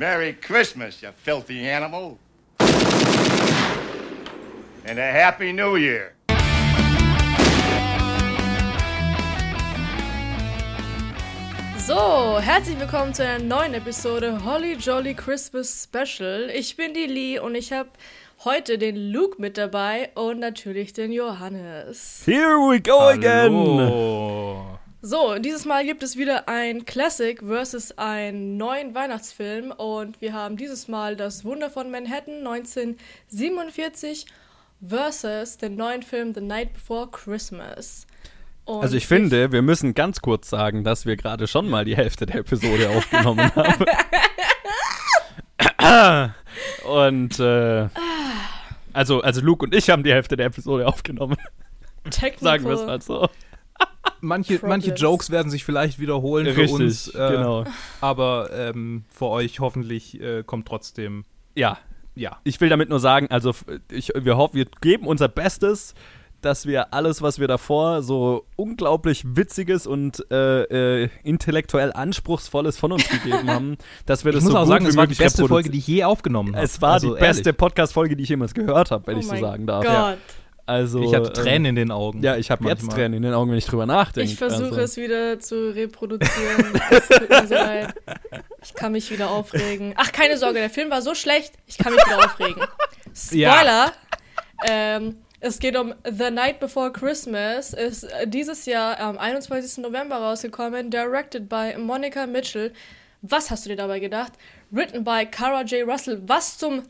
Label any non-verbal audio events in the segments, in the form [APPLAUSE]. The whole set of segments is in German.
Merry Christmas, you filthy animal. And a Happy New Year. So, herzlich willkommen zu einer neuen Episode Holly Jolly Christmas Special. Ich bin die Lee und ich habe heute den Luke mit dabei und natürlich den Johannes. Here we go again! So, dieses Mal gibt es wieder ein Classic versus einen neuen Weihnachtsfilm und wir haben dieses Mal das Wunder von Manhattan 1947 versus den neuen Film The Night Before Christmas. Und Also ich finde, wir müssen ganz kurz sagen, dass wir gerade schon mal die Hälfte der Episode [LAUGHS] aufgenommen haben. [LAUGHS] und äh, also, also Luke und ich haben die Hälfte der Episode aufgenommen. Technical, Sagen wir es mal so. Manche, manche. Jokes werden sich vielleicht wiederholen für Richtig, uns, äh, genau. aber ähm, für euch hoffentlich äh, kommt trotzdem, Ja, ja. ich will damit nur sagen, also ich, wir hoffen, wir geben unser Bestes, dass wir alles, was wir davor so unglaublich witziges und äh, äh, intellektuell anspruchsvolles von uns gegeben [LAUGHS] haben, dass wir Ich das muss so auch gut sagen, wie es war die beste Folge, die ich je aufgenommen habe. Es war Also, die beste. Podcast-Folge, die ich jemals gehört habe, wenn oh ich so sagen darf. Gott. Also, Ich hatte ähm, Tränen in den Augen. Ja, ich habe jetzt. Tränen in den Augen, wenn ich drüber nachdenke. Ich versuche also. es wieder zu reproduzieren. Es tut mir so leid. Ich kann mich wieder aufregen. Ach, keine Sorge, der Film war so schlecht, ich kann mich wieder aufregen. [LAUGHS] Spoiler! Ähm, es geht um The Night Before Christmas. Ist äh, dieses Jahr am 21. November rausgekommen, directed by Monica Mitchell. Was hast du dir dabei gedacht? Written by Cara J. Russell. Was zum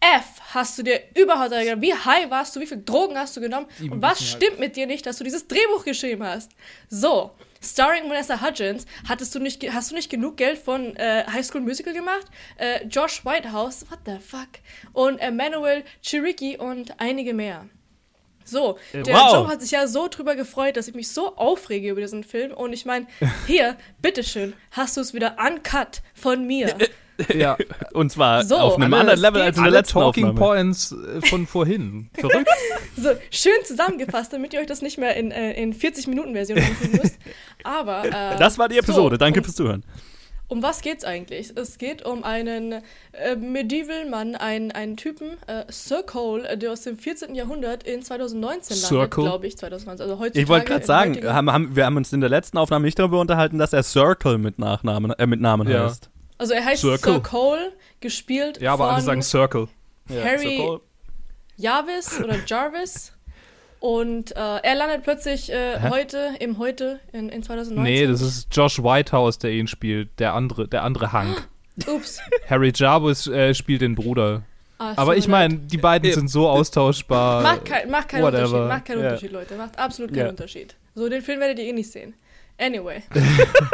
F hast du dir überhaupt gedacht? Wie high warst du? Wie viel Drogen hast du genommen? Und was stimmt mit dir nicht, dass du dieses Drehbuch geschrieben hast? So, starring Vanessa Hudgens, hattest du nicht, hast du nicht genug Geld von äh, High School Musical gemacht? Äh, Josh Whitehouse, what the fuck? Und Emmanuel Chiricki und einige mehr. So, Äh, der wow. Joe hat sich ja so drüber gefreut, dass ich mich so aufrege über diesen Film. Und ich meine, [LAUGHS] hier, bitteschön, hast du es wieder uncut von mir. [LAUGHS] Ja. Und zwar So, auf einem alle- anderen Level als in der Alle letzten Talking Aufnahme. Points äh, von vorhin. [LAUGHS] Verrückt. So, schön zusammengefasst, damit ihr euch das nicht mehr in, äh, in 40-Minuten-Version [LAUGHS] anfühlen müsst. Aber. Äh, Das war die Episode. so, Danke um, fürs Zuhören. Um was geht's eigentlich? Es geht um einen äh, Medieval-Mann, einen, einen Typen, äh, Sir Cole, äh, der aus dem 14. Jahrhundert in 2019 landet, Circle? glaube ich, 2020. Also heutzutage Ich wollte gerade sagen, haben, haben, wir haben uns in der letzten Aufnahme nicht darüber unterhalten, dass er Circle mit Nachnamen, äh, mit Namen Ja. heißt. Also er heißt Circle. Sir Cole, gespielt Ja, aber von alle sagen Circle. Harry Circle. Jarvis oder Jarvis. Und äh, er landet plötzlich äh, heute, im Heute, in, in 2019. Nee, das ist Josh Whitehouse, der ihn spielt. Der andere, der andere Hank. [GASPS] Ups. Harry Jarvis äh, spielt den Bruder. Ah, Aber ich meine, die beiden sind so austauschbar. [LAUGHS] Macht, kein, macht keinen whatever. Unterschied, macht keinen Ja. Unterschied, Leute. Macht absolut keinen Ja. Unterschied. So, den Film werdet ihr eh nicht sehen. [LAUGHS] Anyway.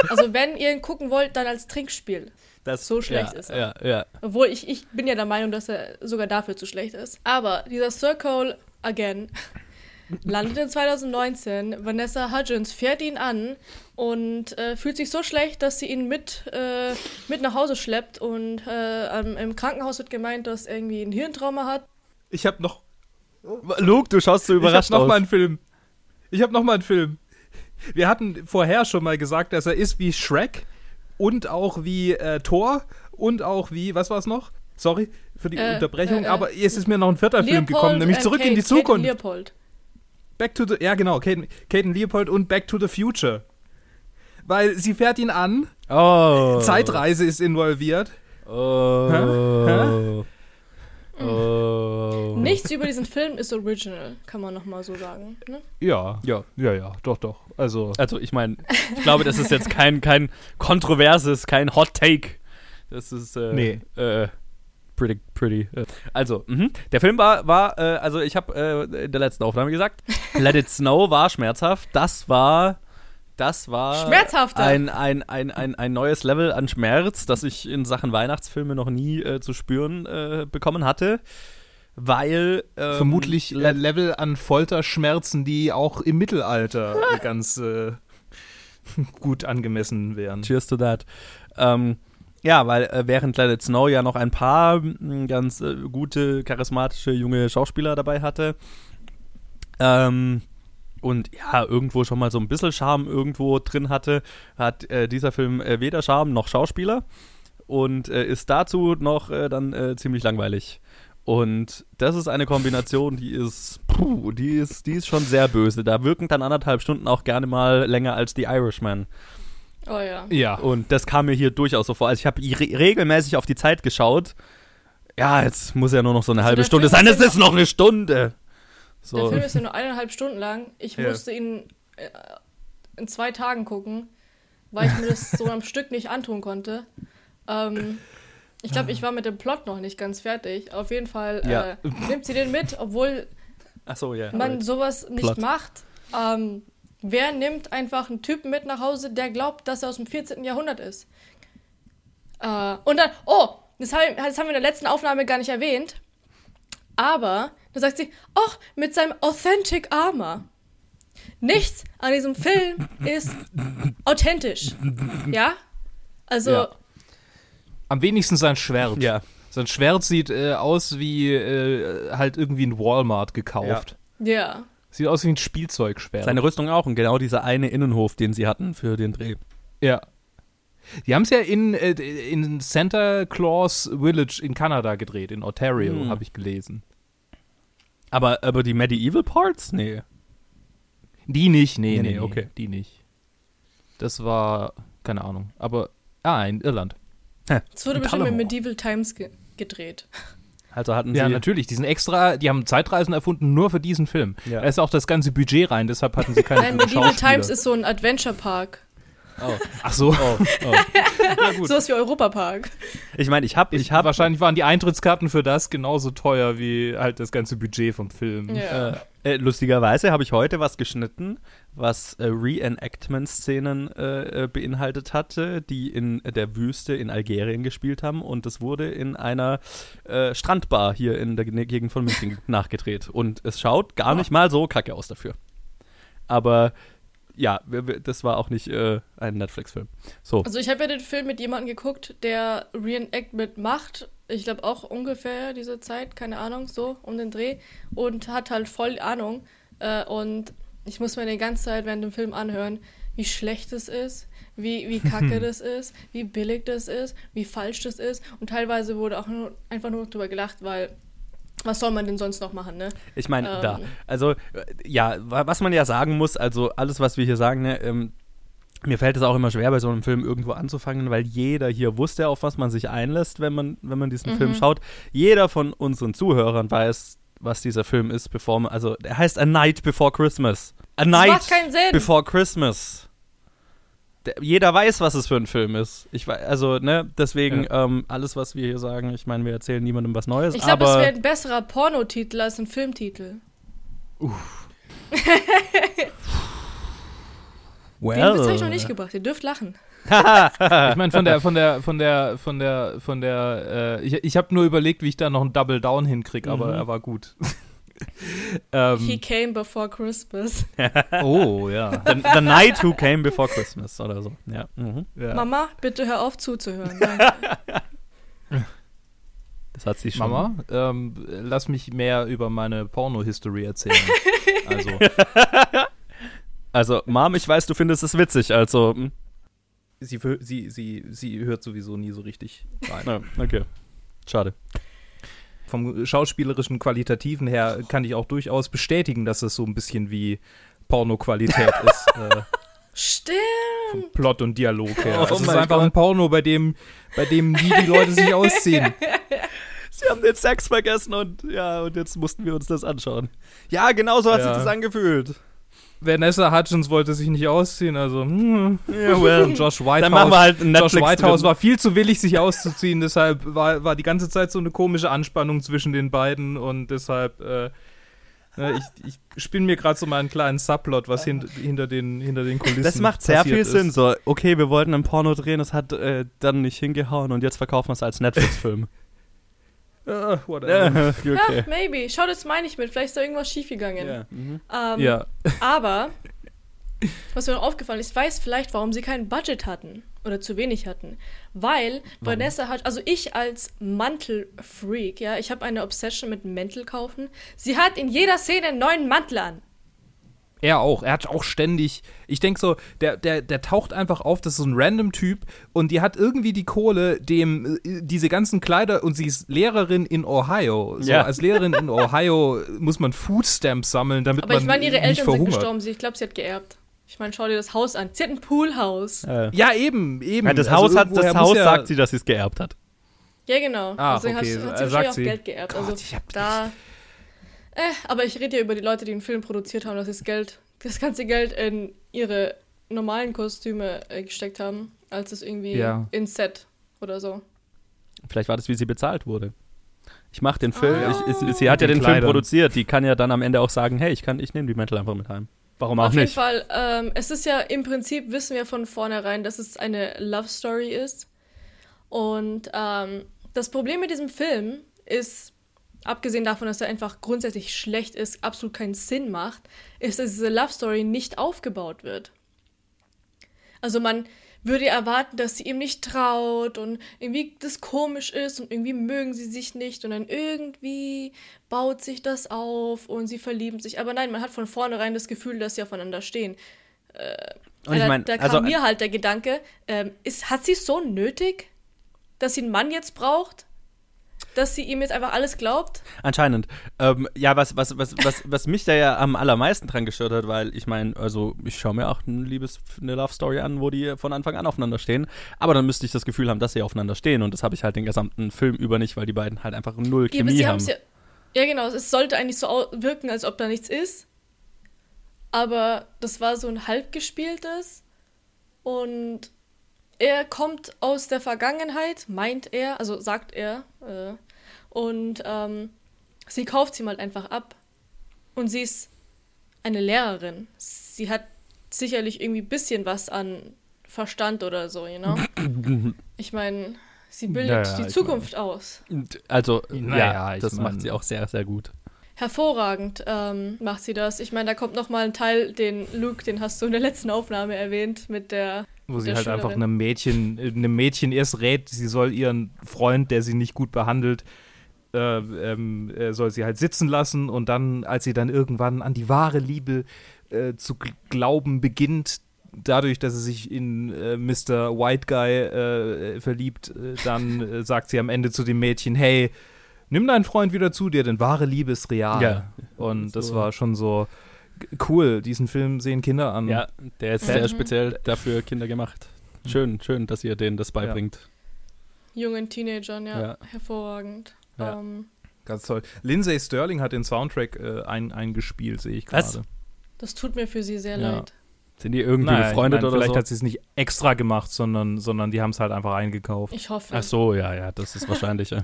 also, wenn ihr ihn gucken wollt, dann als Trinkspiel. Das, So schlecht ja, ist er. Ja, ja. Obwohl, ich, ich bin ja der Meinung, dass er sogar dafür zu schlecht ist. Aber dieser Circle, again, [LAUGHS] landet in 2019. Vanessa Hudgens fährt ihn an und äh, fühlt sich so schlecht, dass sie ihn mit, äh, mit nach Hause schleppt. Und äh, im Krankenhaus wird gemeint, dass er irgendwie ein Hirntrauma hat. Ich habe noch, Luke, du schaust so ich hab überrascht noch mal aus. einen Film. Ich habe noch mal einen Film. Wir hatten vorher schon mal gesagt, dass er ist wie Shrek und auch wie äh, Thor und auch wie, was war es noch? Sorry für die Äh, Unterbrechung, äh, äh, aber jetzt ist mir noch ein vierter Film gekommen, nämlich äh, Zurück in Kate- die Kate Zukunft. Leopold. Back to the, ja genau, Caden, Caden Leopold und Back to the Future. Weil sie fährt ihn an, Oh. Zeitreise ist involviert. Oh. Oh. Nichts über diesen Film ist original, kann man nochmal so sagen. Ne? Ja, Ja. ja, ja, doch, doch. Also, Also ich meine, ich glaube, das ist jetzt kein, kein kontroverses, kein Hot Take. Das ist äh, Nee. äh, pretty, pretty. Äh. Also, mhm. der Film war, war äh, also ich habe äh, in der letzten Aufnahme gesagt, [LAUGHS] Let It Snow war schmerzhaft. Das war, das war Schmerzhafter. ein, ein, ein, ein, ein neues Level an Schmerz, das ich in Sachen Weihnachtsfilme noch nie äh, zu spüren äh, bekommen hatte. Weil ähm, vermutlich Let- Level an Folterschmerzen, die auch im Mittelalter [LAUGHS] ganz äh, [LAUGHS] gut angemessen wären. Cheers to that. Ähm, ja, weil äh, während Let It Snow ja noch ein paar mh, ganz äh, gute, charismatische junge Schauspieler dabei hatte ähm, und ja, irgendwo schon mal so ein bisschen Charme irgendwo drin hatte, hat äh, dieser Film äh, weder Charme noch Schauspieler. und äh, ist dazu noch äh, dann äh, ziemlich langweilig. Und das ist eine Kombination, die ist, puh, die ist, die ist schon sehr böse. Da wirken dann anderthalb Stunden auch gerne mal länger als The Irishman. Oh ja. Ja. Und das kam mir hier durchaus so vor. Also ich habe re regelmäßig auf die Zeit geschaut. Ja, jetzt muss ja nur noch so eine Also halbe Stunde sein. Es ist noch eine Stunde. Der So. Film ist ja nur eineinhalb Stunden lang. Ich Ja. musste ihn äh, in zwei Tagen gucken, weil ich mir das so am Stück nicht antun konnte. Ähm, ich glaube, ich war mit dem Plot noch nicht ganz fertig. Auf jeden Fall Ja. äh, nimmt sie den mit, obwohl so, ja. man sowas nicht Plot. macht. Ähm, wer nimmt einfach einen Typen mit nach Hause, der glaubt, dass er aus dem 14. Jahrhundert ist? Äh, und dann, oh, das, hab, das haben wir in der letzten Aufnahme gar nicht erwähnt. Aber, da sagt sie, ach, mit seinem Authentic Armor. Nichts an diesem Film ist authentisch. Ja? Also, Ja. Am wenigsten sein Schwert. ja. Sein Schwert sieht äh, aus wie äh, halt irgendwie ein Walmart gekauft. ja. Sieht aus wie ein Spielzeugschwert. Seine Rüstung auch und genau dieser eine Innenhof, den sie hatten für den Dreh. ja. Die haben es ja in, äh, in Santa Claus Village in Kanada gedreht, in Ontario, Hm. habe ich gelesen. Aber, aber die Medieval Parts? Nee. Die nicht, nee, Nee, nee, nee, okay. Die nicht. Das war, keine Ahnung. Aber, ah, in Irland. Es wurde In bestimmt in. Medieval Times ge gedreht. Also hatten Ja, sie. natürlich. Die sind extra, die haben Zeitreisen erfunden nur für diesen Film. Ja. Da ist auch das ganze Budget rein, deshalb hatten sie keine Nein, Medieval. Times ist so ein Adventure Park. Oh. Ach so. Oh, oh. ja, gut. Sowas wie Europa Park. Ich meine, ich habe, ich habe Wahrscheinlich waren die Eintrittskarten für das genauso teuer wie halt das ganze Budget vom Film. Ja. Äh, äh, lustigerweise habe ich heute was geschnitten, was äh, Reenactment-Szenen äh, äh, beinhaltet hatte, die in der Wüste in Algerien gespielt haben und das wurde in einer äh, Strandbar hier in der Ge- Gegend von München [LAUGHS] nachgedreht und es schaut gar nicht mal so kacke aus dafür. Aber ja, das war auch nicht äh, ein Netflix-Film. So, Also ich habe ja den Film mit jemandem geguckt, der Reenactment macht. Ich glaube auch ungefähr diese Zeit, keine Ahnung, so um den Dreh. Und hat halt voll Ahnung. Äh, und ich muss mir die ganze Zeit während dem Film anhören, wie schlecht es ist, wie, wie kacke [LAUGHS] das ist, wie billig das ist, wie falsch das ist. Und teilweise wurde auch nur, einfach nur drüber gelacht, weil was soll man denn sonst noch machen, ne? Ich meine, Ähm. da. Also, ja, wa- was man ja sagen muss, also alles, was wir hier sagen, ne, ähm, mir fällt es auch immer schwer, bei so einem Film irgendwo anzufangen, weil jeder hier wusste, auf was man sich einlässt, wenn man, wenn man diesen Film schaut. Jeder von unseren Zuhörern weiß, was dieser Film ist, bevor man, also, er heißt A Night Before Christmas. A Night. Before Christmas. Der, jeder weiß, was es für ein Film ist. Ich weiß, also, ne, deswegen, ähm, alles, was wir hier sagen, ich meine, wir erzählen niemandem was Neues, Ich glaube, es wäre ein besserer Pornotitel als ein Filmtitel. well, Den Witz habe ich noch nicht gebracht. Ihr dürft lachen. [LAUGHS] Ich meine, von der, von der, von der, von der, von der, äh, ich, ich habe nur überlegt, wie ich da noch einen Double Down hinkriege, aber Mhm. er war gut. [LAUGHS] He ähm, came before Christmas. [LAUGHS] oh, ja. the, the Night Who Came Before Christmas oder so. Ja. Mhm. ja. Mama, bitte hör auf zuzuhören. [LAUGHS] Danke. Das hat sie schon. Mama, ähm, lass mich mehr über meine Porno-History erzählen. also, Also, Mom, ich weiß, du findest es witzig, also. hm. sie, sie, sie, sie hört sowieso nie so richtig rein. Ja, okay. Schade. Vom schauspielerischen Qualitativen her kann ich auch durchaus bestätigen, dass es so ein bisschen wie Porno-Qualität [LAUGHS] ist. Äh, Stimmt. Plot und Dialog her. Oh es ist einfach Gott. ein Porno, bei dem, bei dem nie die Leute sich ausziehen. [LAUGHS] Sie haben den Sex vergessen und ja, und jetzt mussten wir uns das anschauen. Ja, genau so hat Ja. sich das angefühlt. Vanessa Hutchins wollte sich nicht ausziehen, also hm. Ja, well. [LAUGHS] Josh Whitehouse, Dann machen wir halt einen Josh Netflix Whitehouse drin. war viel zu willig, sich auszuziehen, deshalb war, war die ganze Zeit so eine komische Anspannung zwischen den beiden und deshalb, äh, ne, ich, ich spinne mir gerade so mal einen kleinen Subplot, was hint, hinter, den, hinter den Kulissen Das macht sehr viel Sinn. Ist. So, okay, wir wollten ein Porno drehen, es hat äh, dann nicht hingehauen und jetzt verkaufen wir es als Netflix-Film. Äh, whatever. ja, [LAUGHS] Ja, okay. maybe. Schau, das meine ich mit. Vielleicht ist da irgendwas schiefgegangen. Ja. Mhm. Ähm, Ja. [LAUGHS] Aber, was mir noch aufgefallen ist, ich weiß vielleicht, warum sie kein Budget hatten. Oder zu wenig hatten. Weil Vanessa hat, also ich als Mantelfreak, ja, ich habe eine Obsession mit Mantel kaufen. Sie hat in jeder Szene einen neuen Mantel an. Er auch. Er hat auch ständig. Ich denke so, der, der, der taucht einfach auf, das ist so ein random Typ und die hat irgendwie die Kohle, dem äh, diese ganzen Kleider und sie ist Lehrerin in Ohio. So, Ja. Als Lehrerin in [LAUGHS] Ohio muss man Food Stamps sammeln, damit Aber man ich meine, ihre nicht Eltern sind gestorben. Sie- Ich glaube, sie hat geerbt. Ich meine, schau dir das Haus an. Sie hat ein Poolhaus. Äh, Ja, eben, eben. ja, das Also Haus, hat, das Haus ja- sagt sie, dass sie es geerbt hat. Ja, genau. Ah, Deswegen okay, hat, äh, hat sie sagt wahrscheinlich auch sie. Geld geerbt. Gott, also ich hab- da. Äh, aber ich rede ja über die Leute, die den Film produziert haben, dass sie das Geld, das ganze Geld in ihre normalen Kostüme äh, gesteckt haben, als es irgendwie Ja. ins Set oder so. Vielleicht war das, wie sie bezahlt wurde. Ich mache den Film. Ah. Ich, ich, sie hat ja Den den Film Kleidern. produziert. Die kann ja dann am Ende auch sagen, hey, ich kann, ich nehme die Mäntel einfach mit heim. Warum auch Auf jeden nicht? Fall, ähm, es ist ja im Prinzip, wissen wir von vornherein, dass es eine Love Story ist. Und ähm, das Problem mit diesem Film ist, abgesehen davon, dass er einfach grundsätzlich schlecht ist, absolut keinen Sinn macht, ist, dass diese Love Story nicht aufgebaut wird. Also man würde erwarten, dass sie ihm nicht traut und irgendwie das komisch ist und irgendwie mögen sie sich nicht und dann irgendwie baut sich das auf und sie verlieben sich. Aber nein, man hat von vornherein das Gefühl, dass sie aufeinander stehen. Und ich da, meine, da kam also, mir halt der Gedanke, ähm, ist, hat sie es so nötig, dass sie einen Mann jetzt braucht? Dass sie ihm jetzt einfach alles glaubt? Anscheinend. Ähm, ja, was, was, was, was, was mich da ja am allermeisten dran gestört hat, weil ich meine, also ich schaue mir auch ein Liebes, eine Love Story an, wo die von Anfang an aufeinander stehen. Aber dann müsste ich das Gefühl haben, dass sie aufeinander stehen. Und das habe ich halt den gesamten Film über nicht, weil die beiden halt einfach null Ja, Chemie sie haben. ja, ja, genau. Es sollte eigentlich so wirken, als ob da nichts ist. Aber das war so ein halb gespieltes. Und er kommt aus der Vergangenheit, meint er, also sagt er. Äh, und ähm, sie kauft ihm halt einfach ab. Und sie ist eine Lehrerin. Sie hat sicherlich irgendwie ein bisschen was an Verstand oder so, you know? [COUGHS] Ich meine, sie bildet Ja, ja, die Zukunft aus. Also, Naja, ja, das mein- macht sie auch sehr, sehr gut. Hervorragend ähm, macht sie das. Ich meine, da kommt noch mal ein Teil, den Luke, den hast du in der letzten Aufnahme erwähnt, mit der. Wo sie halt einfach einem Mädchen, äh, einem Mädchen erst rät, sie soll ihren Freund, der sie nicht gut behandelt, äh, ähm, äh, soll sie halt sitzen lassen und dann, als sie dann irgendwann an die wahre Liebe äh, zu gl- glauben beginnt, dadurch, dass sie sich in äh, Mr. White Guy äh, verliebt, dann äh, sagt sie am Ende zu dem Mädchen, hey, nimm deinen Freund wieder zu dir, denn wahre Liebe ist real. Ja. Und das So. war schon so cool. Diesen Film sehen Kinder an. Ja, der ist Mhm. sehr speziell dafür Kinder gemacht. Schön, schön, dass ihr denen das beibringt. jungen Teenagern, ja, Ja. hervorragend. Ja. Ähm, Ganz toll. Lindsay Sterling hat den Soundtrack äh, ein, eingespielt, sehe ich gerade. das tut mir für sie sehr Ja. leid. Sind die irgendwie Naja, ich befreundet mein, oder vielleicht so? hat sie es nicht extra gemacht, sondern, sondern die haben es halt einfach eingekauft. Ich hoffe. Ach so, ja, ja, das ist wahrscheinlich. ja.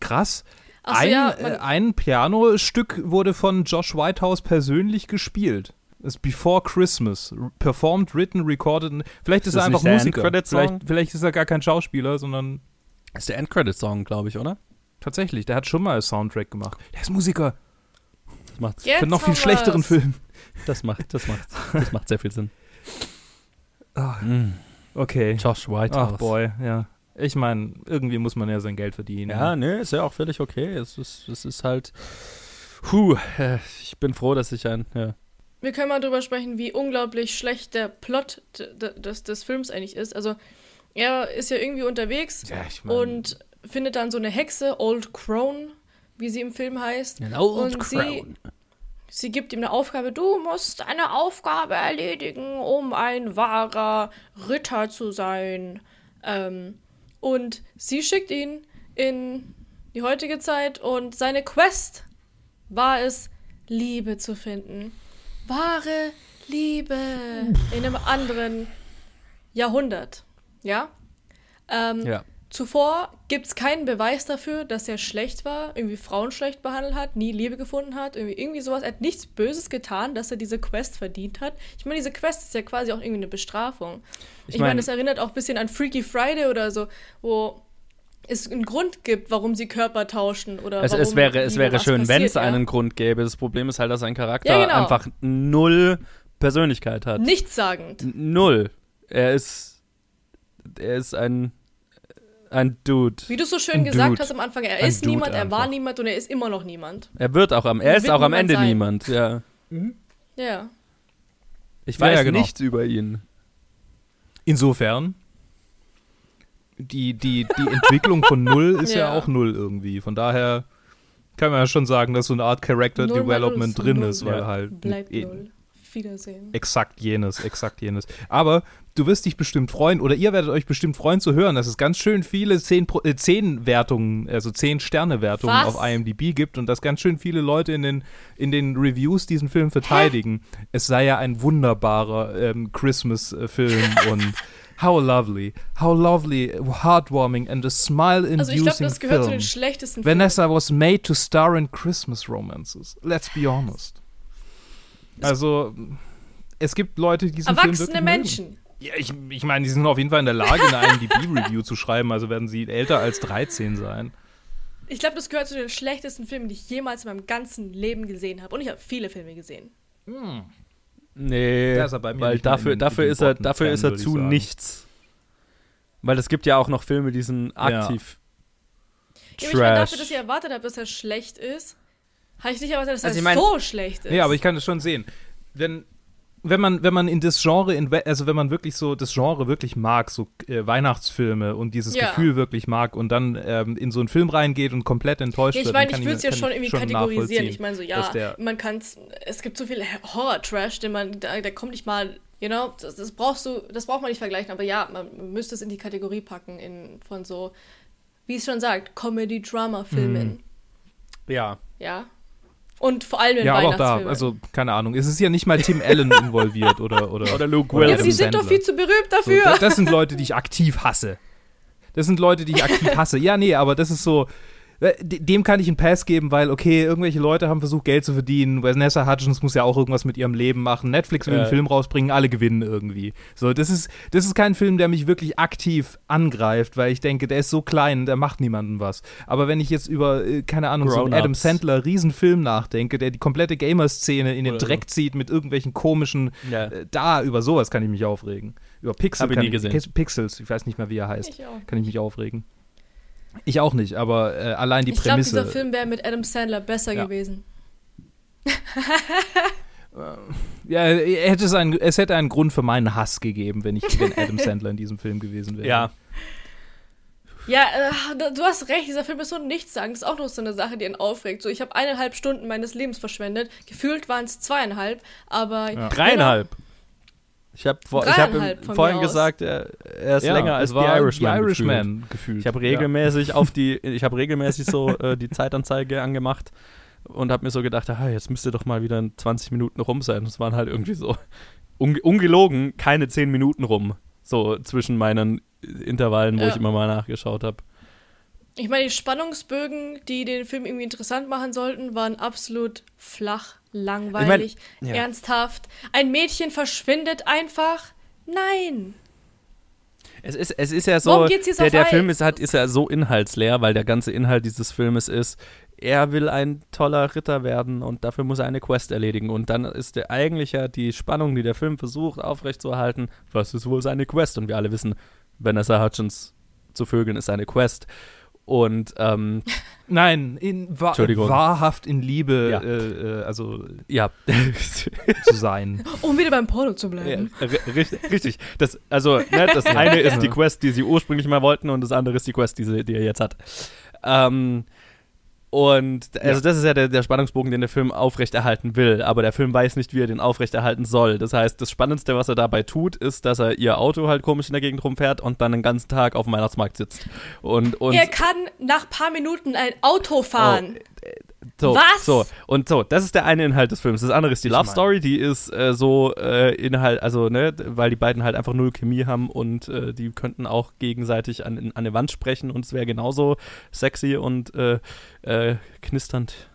Krass. Ach so, ein, ja, äh, ein Pianostück wurde von Josh Whitehouse persönlich gespielt. Das ist Before Christmas. Performed, written, recorded. Vielleicht ist, Ist er einfach Musiker. Vielleicht, vielleicht ist er gar kein Schauspieler, sondern Das ist der Endcredit-Song, glaube ich, oder? tatsächlich. Der hat schon mal einen Soundtrack gemacht. Der ist Musiker. Das macht, Jetzt Für einen noch viel schlechteren. Film. das macht, das macht, das macht sehr viel Sinn. Ah, Mm. okay. Josh Whitehouse. Ach boy, ja. Ich meine, irgendwie muss man ja sein Geld verdienen. Ja, nee, ist ja auch völlig okay. Es ist, es ist halt. Puh, äh, ich bin froh, dass ich ein. Ja. wir können mal drüber sprechen, wie unglaublich schlecht der Plot des, des Films eigentlich ist. Also, er ist ja irgendwie unterwegs Ja, ich mein- und findet dann so eine Hexe, Old Crone, wie sie im Film heißt. An old Und sie- crown. Sie gibt ihm eine Aufgabe, du musst eine Aufgabe erledigen, um ein wahrer Ritter zu sein. Ähm, und sie schickt ihn in die heutige Zeit und seine Quest war es, Liebe zu finden. Wahre Liebe in einem anderen Jahrhundert. Ja? Ähm, Ja. Zuvor gibt es keinen Beweis dafür, dass er schlecht war, irgendwie Frauen schlecht behandelt hat, nie Liebe gefunden hat, irgendwie, irgendwie sowas. Er hat nichts Böses getan, dass er diese Quest verdient hat. Ich meine, diese Quest ist ja quasi auch irgendwie eine Bestrafung. Ich, Ich meine, mein- das erinnert auch ein bisschen an Freaky Friday oder so, wo es einen Grund gibt, warum sie Körper tauschen oder Es, warum es wäre, es wäre schön, wenn es ja. einen Grund gäbe. Das Problem ist halt, dass sein Charakter Ja, genau. einfach null Persönlichkeit hat. Nichtssagend. Null. Er ist. Er ist ein. Ein Dude. Wie du so schön Ein gesagt Dude. hast am Anfang, er Ein ist Dude niemand, er war niemand und er ist immer noch niemand. Er wird auch am. Er ist auch am Ende sein. niemand, ja. Ja. Ich weiß ja, genau. nichts über ihn. Insofern, die, die, die Entwicklung von Null [LAUGHS] ist ja. Ja. auch Null irgendwie. Von daher kann man ja schon sagen, dass so eine Art Character Null Development null ist drin null. ist, weil Ja. halt Bleibt eh- null. Wiedersehen. exakt jenes, exakt jenes. Aber du wirst dich bestimmt freuen, oder ihr werdet euch bestimmt freuen zu hören, dass es ganz schön viele 10, Pro- äh, 10 Wertungen, also 10 Sterne Wertungen Was? auf IMDb gibt und dass ganz schön viele Leute in den, in den Reviews diesen Film verteidigen. Es sei ja ein wunderbarer ähm, Christmas-Film [LAUGHS] und how lovely, how lovely, heartwarming and a smile-inducing Also ich glaube, das gehört zu film. den schlechtesten Filmen. Vanessa was made to star in Christmas romances. Let's be honest. Also, es gibt Leute, die diesen Film Erwachsene wirklich Menschen. Mögen. Ja, ich, ich meine, die sind auf jeden Fall in der Lage, eine IMDb-Review [LAUGHS] zu schreiben, also werden sie älter als 13 sein. Ich glaube, das gehört zu den schlechtesten Filmen, die ich jemals in meinem ganzen Leben gesehen habe. Und ich habe viele Filme gesehen. Nee, er bei mir weil dafür, in- dafür, in ist er, dafür 10, ist er zu nichts. Weil es gibt ja auch noch Filme, die sind aktiv Ja, aber ich meine, Trash. dafür, dass ich erwartet habe, dass er schlecht ist, habe ich nicht erwartet, dass Also ich mein- so schlecht ist. Ja, aber ich kann das schon sehen. Wenn, wenn man, wenn man in das Genre, inve- also wenn man wirklich so das Genre wirklich mag, so äh, Weihnachtsfilme und dieses Ja. Gefühl wirklich mag und dann ähm, in so einen Film reingeht und komplett enttäuscht Ja, ich wird, meine, dann ich würde es ja schon ich irgendwie kategorisieren. nachvollziehen, Ich meine so, ja, der- man kann es, es gibt so viel Horror-Trash, den man, da, da kommt nicht mal, you know, das, das brauchst du, das braucht man nicht vergleichen, aber ja, man müsste es in die Kategorie packen in, von so, wie es schon sagt, Comedy-Drama-Filmen. Ja. Ja. Und vor allem in Ja, aber auch da, Weihnachtsfilmen. also keine Ahnung, es ist ja nicht mal Tim Allen involviert oder [LAUGHS] oder, Oder Luke oder ja, Wilson. sie sind doch viel zu berühmt So, dafür. das, das sind Leute, die ich aktiv hasse. Das sind Leute, die ich aktiv [LAUGHS] hasse. Ja, nee, aber das ist so. Äh, de- Dem kann ich einen Pass geben, weil, okay, irgendwelche Leute haben versucht, Geld zu verdienen. Vanessa Hudgens muss ja auch irgendwas mit ihrem Leben machen. Netflix will einen Film rausbringen, alle gewinnen irgendwie. So, das ist, das ist kein Film, der mich wirklich aktiv angreift, weil ich denke, der ist so klein, der macht niemandem was. Aber wenn ich jetzt über, äh, keine Ahnung, so einen. Adam Sandler Riesenfilm nachdenke, der die komplette Gamer-Szene in den Oder so. Dreck zieht mit irgendwelchen komischen Ja. äh, da, über sowas kann ich mich aufregen. Über Pixel Hab ich kann nie gesehen. Pix- Pixels, ich weiß nicht mehr, wie er heißt. Ich auch. Kann ich mich aufregen. Ich auch nicht, aber äh, allein die ich glaube, Prämisse. dieser Film wäre mit Adam Sandler besser Ja. gewesen. ja, er hätte es, einen, es hätte einen Grund für meinen Hass gegeben, wenn ich wenn Adam [LAUGHS] Sandler in diesem Film gewesen wäre. Ja. Ja, äh, du- hast recht, dieser Film ist so nichts sagen. Das ist auch noch so eine Sache, die ihn aufregt. So, ich habe eineinhalb Stunden meines Lebens verschwendet. Gefühlt waren es zweieinhalb, aber. Ja. Dreieinhalb. Ich habe vor, hab vorhin gesagt, er, er ist Ja, länger es als war The Irishman. Gefühlt. Irishman gefühlt. Ich habe regelmäßig auf die, ich habe regelmäßig so [LAUGHS] äh, die Zeitanzeige angemacht und habe mir so gedacht, ah, jetzt müsste doch mal wieder in 20 Minuten rum sein. Das waren halt irgendwie so unge ungelogen keine 10 Minuten rum, so zwischen meinen Intervallen, wo Ja. ich immer mal nachgeschaut habe. Ich meine, die Spannungsbögen, die den Film irgendwie interessant machen sollten, waren absolut flach, langweilig, ja. ernsthaft. Ein Mädchen verschwindet einfach. Nein. Es ist, es ist ja so, der, der? Film ist, halt, ist ja so inhaltsleer, weil der ganze Inhalt dieses Filmes ist, er will ein toller Ritter werden und dafür muss er eine Quest erledigen. Und dann ist der, eigentlich ja die Spannung, die der Film versucht aufrechtzuerhalten, was ist wohl seine Quest? Und wir alle wissen, Vanessa Hutchins zu vögeln ist seine Quest. Und ähm, Nein, in, wa wahrhaft in Liebe, Ja. äh, äh, also ja, [LAUGHS] zu sein. Um wieder beim Porno zu Ja, bleiben. richtig, richtig. Das, also, ne, das [LAUGHS] eine ist die Quest, die sie ursprünglich mal wollten, und das andere ist die Quest, die, sie, die er jetzt hat. Ähm, und also Ja. das ist ja der, der Spannungsbogen, den der Film aufrechterhalten will, aber der Film weiß nicht, wie er den aufrechterhalten soll. Das heißt, das Spannendste, was er dabei tut, ist, dass er ihr Auto halt komisch in der Gegend rumfährt und dann den ganzen Tag auf dem Weihnachtsmarkt sitzt. Und, und er kann nach paar Minuten ein Auto fahren. So, Was? So, und so, das ist der eine Inhalt des Films. Das andere ist die Ich Love Story, die ist äh, so äh, Inhalt, also, ne, weil die beiden halt einfach null Chemie haben und äh, die könnten auch gegenseitig an, an eine Wand sprechen und es wäre genauso sexy und äh, äh, knisternd.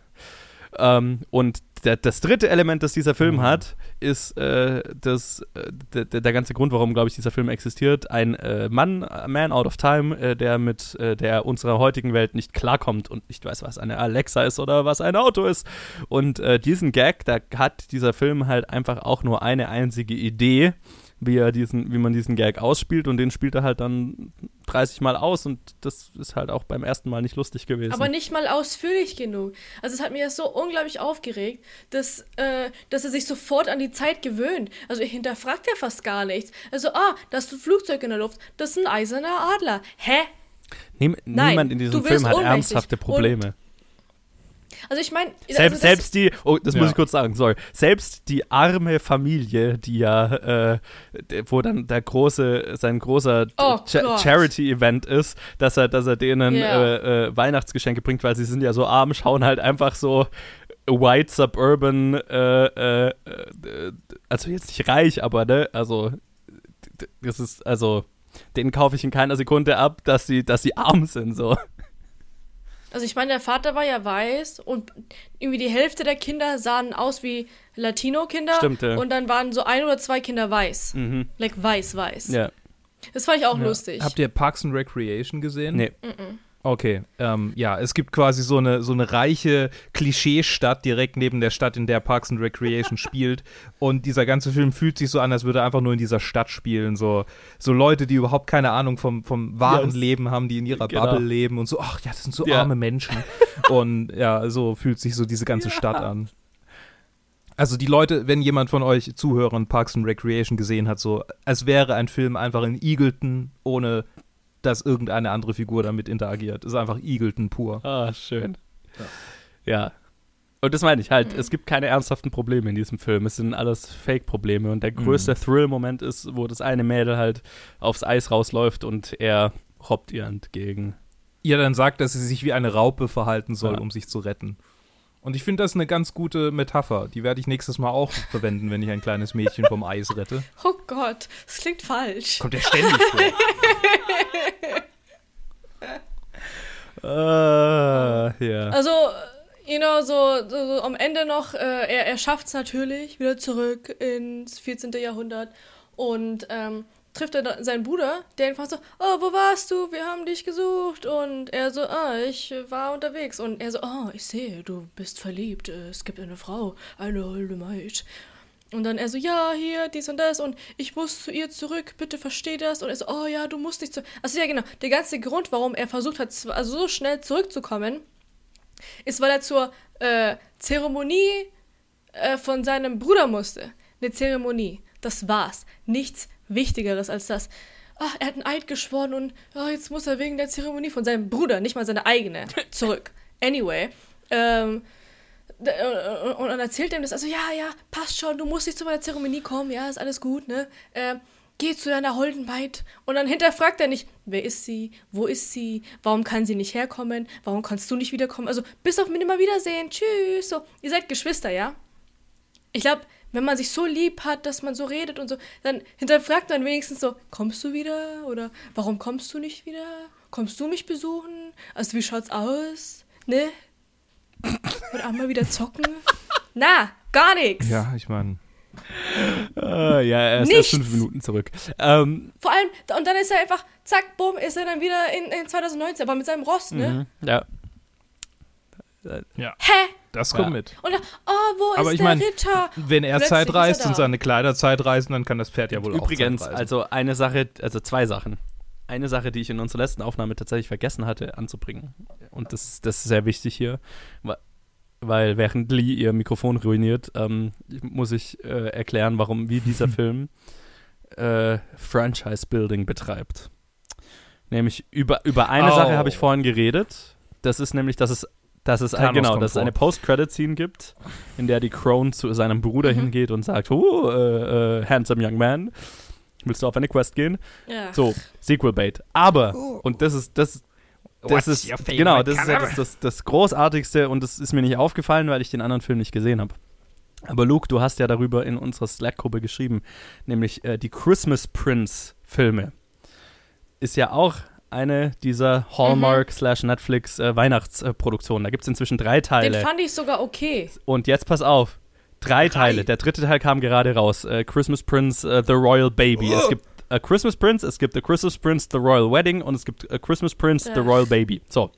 Ähm, und der, das dritte Element, das dieser Film Mhm. hat, ist äh, das, äh, der, der ganze Grund, warum, glaube ich, dieser Film existiert. Ein äh, Mann, a Man out of time, äh, der mit äh, der unserer heutigen Welt nicht klarkommt und nicht weiß, was eine Alexa ist oder was ein Auto ist. Und äh, diesen Gag, da hat dieser Film halt einfach auch nur eine einzige Idee, wie er diesen, wie man diesen Gag ausspielt und den spielt er halt dann 30 Mal aus und das ist halt auch beim ersten Mal nicht lustig gewesen. Aber nicht mal ausführlich genug. Also es hat mir das so unglaublich aufgeregt, dass, äh, dass er sich sofort an die Zeit gewöhnt. Also er hinterfragt ja fast gar nichts. Also, ah, da ist ein Flugzeug in der Luft, das ist ein eiserner Adler. Hä? Niem Nein, niemand in diesem Film hat ohnmächtig. ernsthafte Probleme. Also ich meine, Selbst, also selbst die, oh, das muss Ja. ich kurz sagen, sorry. Selbst die arme Familie, die ja, äh, wo dann der große, sein großer Oh Cha. Charity-Event ist, dass er, dass er denen Ja. äh, äh, Weihnachtsgeschenke bringt, weil sie sind ja so arm, schauen halt einfach so white suburban, äh, äh, äh, also jetzt nicht reich, aber ne, also das ist, also denen kaufe ich in keiner Sekunde ab, dass sie, dass sie arm sind, so. Also ich meine, der Vater war ja weiß und irgendwie die Hälfte der Kinder sahen aus wie Latino-Kinder. Stimmt, ja. Und dann waren so ein oder zwei Kinder weiß. Mhm. Like weiß-weiß. Ja. Das fand ich auch Ja. lustig. Habt ihr Parks and Recreation gesehen? Nee. Okay, ähm, ja, es gibt quasi so eine, so eine reiche Klischeestadt direkt neben der Stadt, in der Parks and Recreation spielt. Und dieser ganze Film fühlt sich so an, als würde er einfach nur in dieser Stadt spielen. So, so Leute, die überhaupt keine Ahnung vom, vom wahren Ja, Leben haben, die in ihrer genau. Bubble leben und so, ach ja, das sind so Ja. arme Menschen. und ja, so fühlt sich so diese ganze Stadt an. Also die Leute, wenn jemand von euch Zuhörern Parks and Recreation gesehen hat, so als wäre ein Film einfach in Eagleton, ohne dass irgendeine andere Figur damit interagiert. Ist einfach Eagleton pur. Ah, schön. Ja. Und das meine ich halt, es gibt keine ernsthaften Probleme in diesem Film. Es sind alles Fake-Probleme. Und der größte Thrill-Moment ist, wo das eine Mädel halt aufs Eis rausläuft und er robbt ihr entgegen. Ihr dann sagt, dass sie sich wie eine Raupe verhalten soll, Ja. um sich zu retten. Und ich finde das eine ganz gute Metapher. Die werde ich nächstes Mal auch verwenden, wenn ich ein kleines Mädchen vom Eis rette. [LAUGHS] oh Gott, das klingt falsch. Kommt ja ständig vor. [LAUGHS] Ah, ja. Also, you know, so, so, so am Ende noch, äh, er, er schafft es natürlich wieder zurück ins 14. Jahrhundert und ähm, trifft er seinen Bruder, der ihn fragt so, oh, wo warst du? Wir haben dich gesucht. Und er so, ah, ich war unterwegs. Und er so, oh, ich sehe, du bist verliebt. Es gibt eine Frau, eine holde Maid. Und dann er so, ja, hier, dies und das und ich muss zu ihr zurück, bitte versteh das. Und er so, oh ja, du musst nicht zu. Also ja, genau, der ganze Grund, warum er versucht hat, also so schnell zurückzukommen, ist, weil er zur äh, Zeremonie äh, von seinem Bruder musste. Eine Zeremonie. Das war's. Nichts Wichtigeres als das. Ah, er hat einen Eid geschworen und ah, jetzt muss er wegen der Zeremonie von seinem Bruder, nicht mal seine eigene, [LAUGHS] zurück. Anyway. Ähm, äh, und dann erzählt er ihm das, also ja, ja, passt schon, du musst nicht zu meiner Zeremonie kommen, ja, ist alles gut, ne? Ähm, geh zu deiner holden Maid. Und dann hinterfragt er nicht, wer ist sie, wo ist sie, warum kann sie nicht herkommen, warum kannst du nicht wiederkommen? Also, bis auf nimmer Wiedersehen, tschüss, so. Ihr seid Geschwister, ja? Ich glaube, wenn man sich so lieb hat, dass man so redet und so, dann hinterfragt man wenigstens so, kommst du wieder? Oder warum kommst du nicht wieder? Kommst du mich besuchen? Also wie schaut's aus? Ne? [LAUGHS] Und einmal wieder zocken? Na, gar nichts. Ja, ich meine. Ah, ja, er ist Nichts. erst fünf Minuten zurück. Ähm, Vor allem, und dann ist er einfach, zack, bumm, ist er dann wieder in, in 2019, aber mit seinem Ross, ne? mhm, ja. Ja, Hä? Das kommt Ja. mit. Und dann, oh, wo Aber ist ich der mein, Ritter? Wenn er Plötzlich Zeit ist er reist und seine Kleider Zeit reisen, dann kann das Pferd ja wohl Übrigens, auch Zeit reisen. also eine Sache, also zwei Sachen. Eine Sache, die ich in unserer letzten Aufnahme tatsächlich vergessen hatte anzubringen. Und das, ist- das ist sehr wichtig hier. Weil während Lee ihr Mikrofon ruiniert, ähm, muss ich äh, erklären, warum, wie dieser [LAUGHS] Film äh, Franchise-Building betreibt. Nämlich über, über eine Oh. Sache habe ich vorhin geredet. Das ist nämlich, dass es, dass es, ein, Thanos genau, dass es eine Post-Credit-Scene gibt, in der die Crone zu seinem Bruder Mhm. hingeht und sagt, oh, äh, äh, handsome young man, willst du auf eine Quest gehen? Ja. So, Sequel-Bait. Aber, und das ist, das, das What's ist, genau, das ist ja das, das, das Großartigste und das ist mir nicht aufgefallen, weil ich den anderen Film nicht gesehen habe. Aber Luke, du hast ja darüber in unserer Slack-Gruppe geschrieben, nämlich äh, die Christmas Prince-Filme. Ist ja auch eine dieser Hallmark slash Netflix äh, Weihnachtsproduktionen. Da gibt es inzwischen drei Den Teile. fand ich sogar okay. Und jetzt pass auf. Drei, Teile. Der dritte Teil kam gerade raus. Äh, Christmas Prince, äh, The Royal Baby. Es gibt A Christmas Prince, es gibt A Christmas Prince, The Royal Wedding und es gibt A Christmas Prince, The. Royal Baby. So.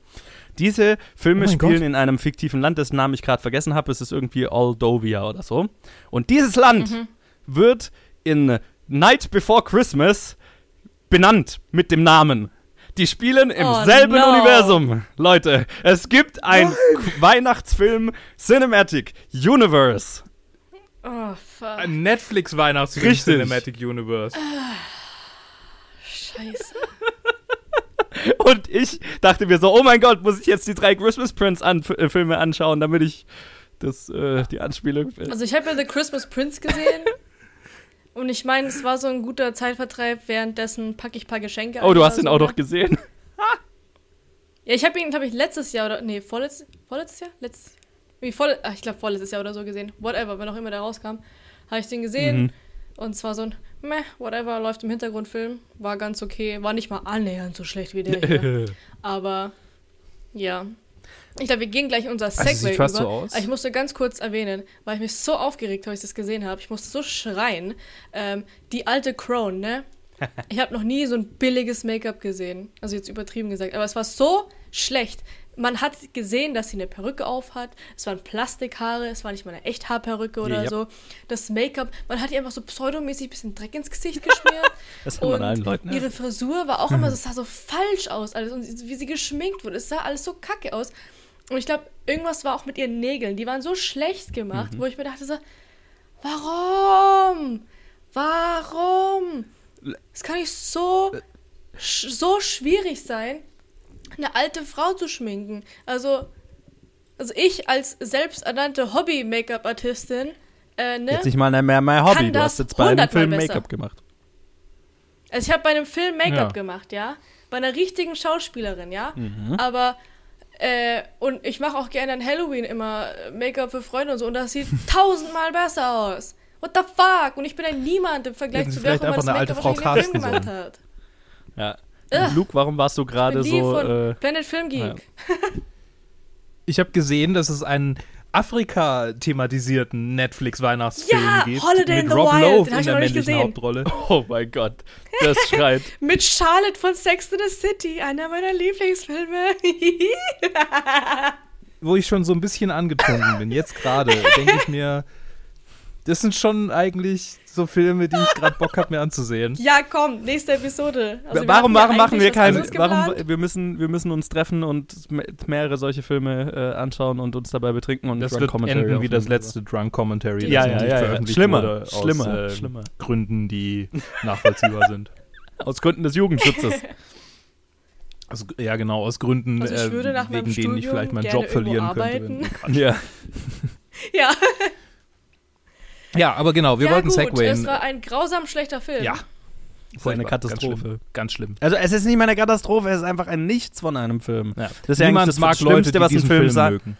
Diese Filme Oh spielen Gott. in einem fiktiven Land, dessen Namen ich gerade vergessen habe. Es ist irgendwie Aldovia oder so. Und dieses Land Mhm. wird in Night Before Christmas benannt mit dem Namen. Die spielen im Oh, selben no. Universum. Leute, es gibt ein Weihnachtsfilm Cinematic Universe. Oh, fuck. Ein Netflix-Weihnachtsfilm Richtig. Cinematic Universe. Scheiße. [LAUGHS] Und ich dachte mir so, oh mein Gott, muss ich jetzt die drei Christmas Prince an äh, Filme anschauen, damit ich das, äh, die Anspielung. Also ich habe ja The Christmas Prince gesehen. [LAUGHS] Und ich meine, es war so ein guter Zeitvertreib. Währenddessen packe ich ein paar Geschenke oh, du hast ihn so, auch ne? noch gesehen. [LAUGHS] Ja, ich habe ihn, glaube ich, letztes Jahr oder. Nee, vorletztes, vorletztes Jahr? Letztes. Wie voll, ach, ich glaube, vorletztes Jahr oder so gesehen. Whatever, wenn auch immer der rauskam. Habe ich den gesehen. Mhm. Und zwar so ein meh, whatever, läuft im Hintergrundfilm. War ganz okay. War nicht mal annähernd so schlecht wie der hier. [LAUGHS] Aber ja. Ich glaube, wir gehen gleich unser Also, Segway sieht fast über. so aus. Aber Ich musste ganz kurz erwähnen, weil ich mich so aufgeregt habe, als ich das gesehen habe. Ich musste so schreien. Ähm, die alte Crone, ne? [LAUGHS] Ich habe noch nie so ein billiges Make-up gesehen. Also jetzt übertrieben gesagt. Aber es war so schlecht. Man hat gesehen, dass sie eine Perücke auf hat. Es waren Plastikhaare, es war nicht mal eine Echthaarperücke oder Ja. so. Das Make-up, man hat ihr einfach so pseudomäßig ein bisschen Dreck ins Gesicht geschmiert. [LAUGHS] Das hat man allen Leuten. ihre Frisur war auch immer, so- es sah [LAUGHS] so falsch aus alles. Und wie sie geschminkt wurde, es sah alles so kacke aus. Und ich glaube, irgendwas war auch mit ihren Nägeln. Die waren so schlecht gemacht, Mhm. wo ich mir dachte so, warum? Warum? Es kann nicht so, sch so schwierig sein, eine alte Frau zu schminken. Also, also ich als selbsternannte Hobby-Make-up-Artistin, äh, ne? Jetzt nicht mal mehr mein Hobby. Du hast jetzt bei einem Film. Make-up gemacht. Also ich habe bei einem Film Make-up Ja. gemacht, ja. Bei einer richtigen Schauspielerin, ja. Mhm. Aber äh, und ich mache auch gerne an Halloween immer äh, Make-up für Freunde und so und das sieht [LAUGHS] tausendmal besser aus. What the fuck? Und ich bin ein Niemand im Vergleich Hätten zu wer auch vielleicht immer das Make-up Frau Film gemacht hat. Ja. Ugh. Luke, warum warst du gerade so. von Äh, Planet Film Geek. ja. [LAUGHS] Ich habe gesehen, dass es einen Afrika-thematisierten Netflix-Weihnachtsfilm Ja, gibt. Holiday in mit the Rob Wild, Lowe in ich der männlichen gesehen. Hauptrolle. [LAUGHS] oh mein Gott. Das schreit. [LAUGHS] Mit Charlotte von Sex in the City, einer meiner Lieblingsfilme. [LAUGHS] Wo ich schon so ein bisschen angetrunken bin, jetzt gerade, denke ich mir, das sind schon eigentlich so Filme, die ich gerade Bock habe, mir anzusehen. ja, komm, nächste Episode. Also wir warum ja warum machen wir keinen. Warum, wir, müssen, wir müssen uns treffen und me- mehrere solche Filme äh, anschauen und uns dabei betrinken und Das Drunk wird Commentary enden wie das letzte Drunk Commentary, Ja, das ja, ja, ja. veröffentlicht Schlimmer, aus, schlimmer, äh, schlimmer. Gründen, die [LAUGHS] nachvollziehbar sind. Aus Gründen des Jugendschutzes. [LAUGHS] Aus, ja, genau, aus Gründen, Also ich äh, würde nach meinem wegen denen ich vielleicht meinen Job verlieren irgendwo könnte. arbeiten. ja. [LAUGHS] Ja. Ja, aber genau, wir ja, wollten gut, segwayen. Es war ein grausam schlechter Film. Ja. Das ist eine Katastrophe. Ganz schlimm. Ganz schlimm. Also es ist nicht mal eine Katastrophe, es ist einfach ein Nichts von einem Film. Ja. Das ist ja Niemand das mag Schlimmste, Leute, was ein Film Film sagt. mögen.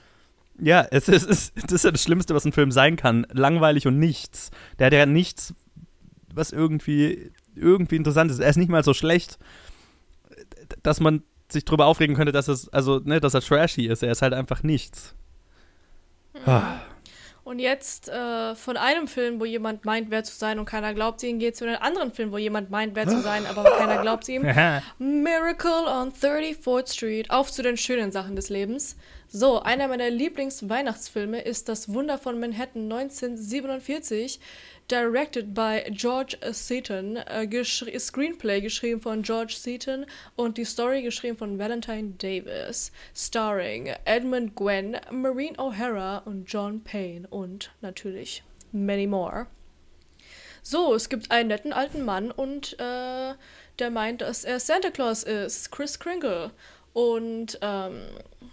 Ja, es ist, es ist, das ist ja das Schlimmste, was ein Film sein kann. Langweilig und nichts. Der hat ja nichts, was irgendwie, irgendwie interessant ist. Er ist nicht mal so schlecht, dass man sich drüber aufregen könnte, dass es, also, ne, dass er trashy ist. Er ist halt einfach nichts. Ah. Und jetzt äh, von einem Film, wo jemand meint, wer zu sein und keiner glaubt ihm, geht zu einem anderen Film, wo jemand meint, wer zu sein, aber keiner glaubt ihm. [LAUGHS] Miracle on 34th Street. Auf zu den schönen Sachen des Lebens. So, einer meiner Lieblings-Weihnachtsfilme ist Das Wunder von Manhattan 1947, directed by George Seaton, äh, Screenplay geschrieben von George Seaton und die Story geschrieben von Valentine Davis, starring Edmund Gwenn, Maureen O'Hara und John Payne und natürlich many more. So, es gibt einen netten alten Mann und äh, der meint, dass er Santa Claus ist, Chris Kringle. Und ähm,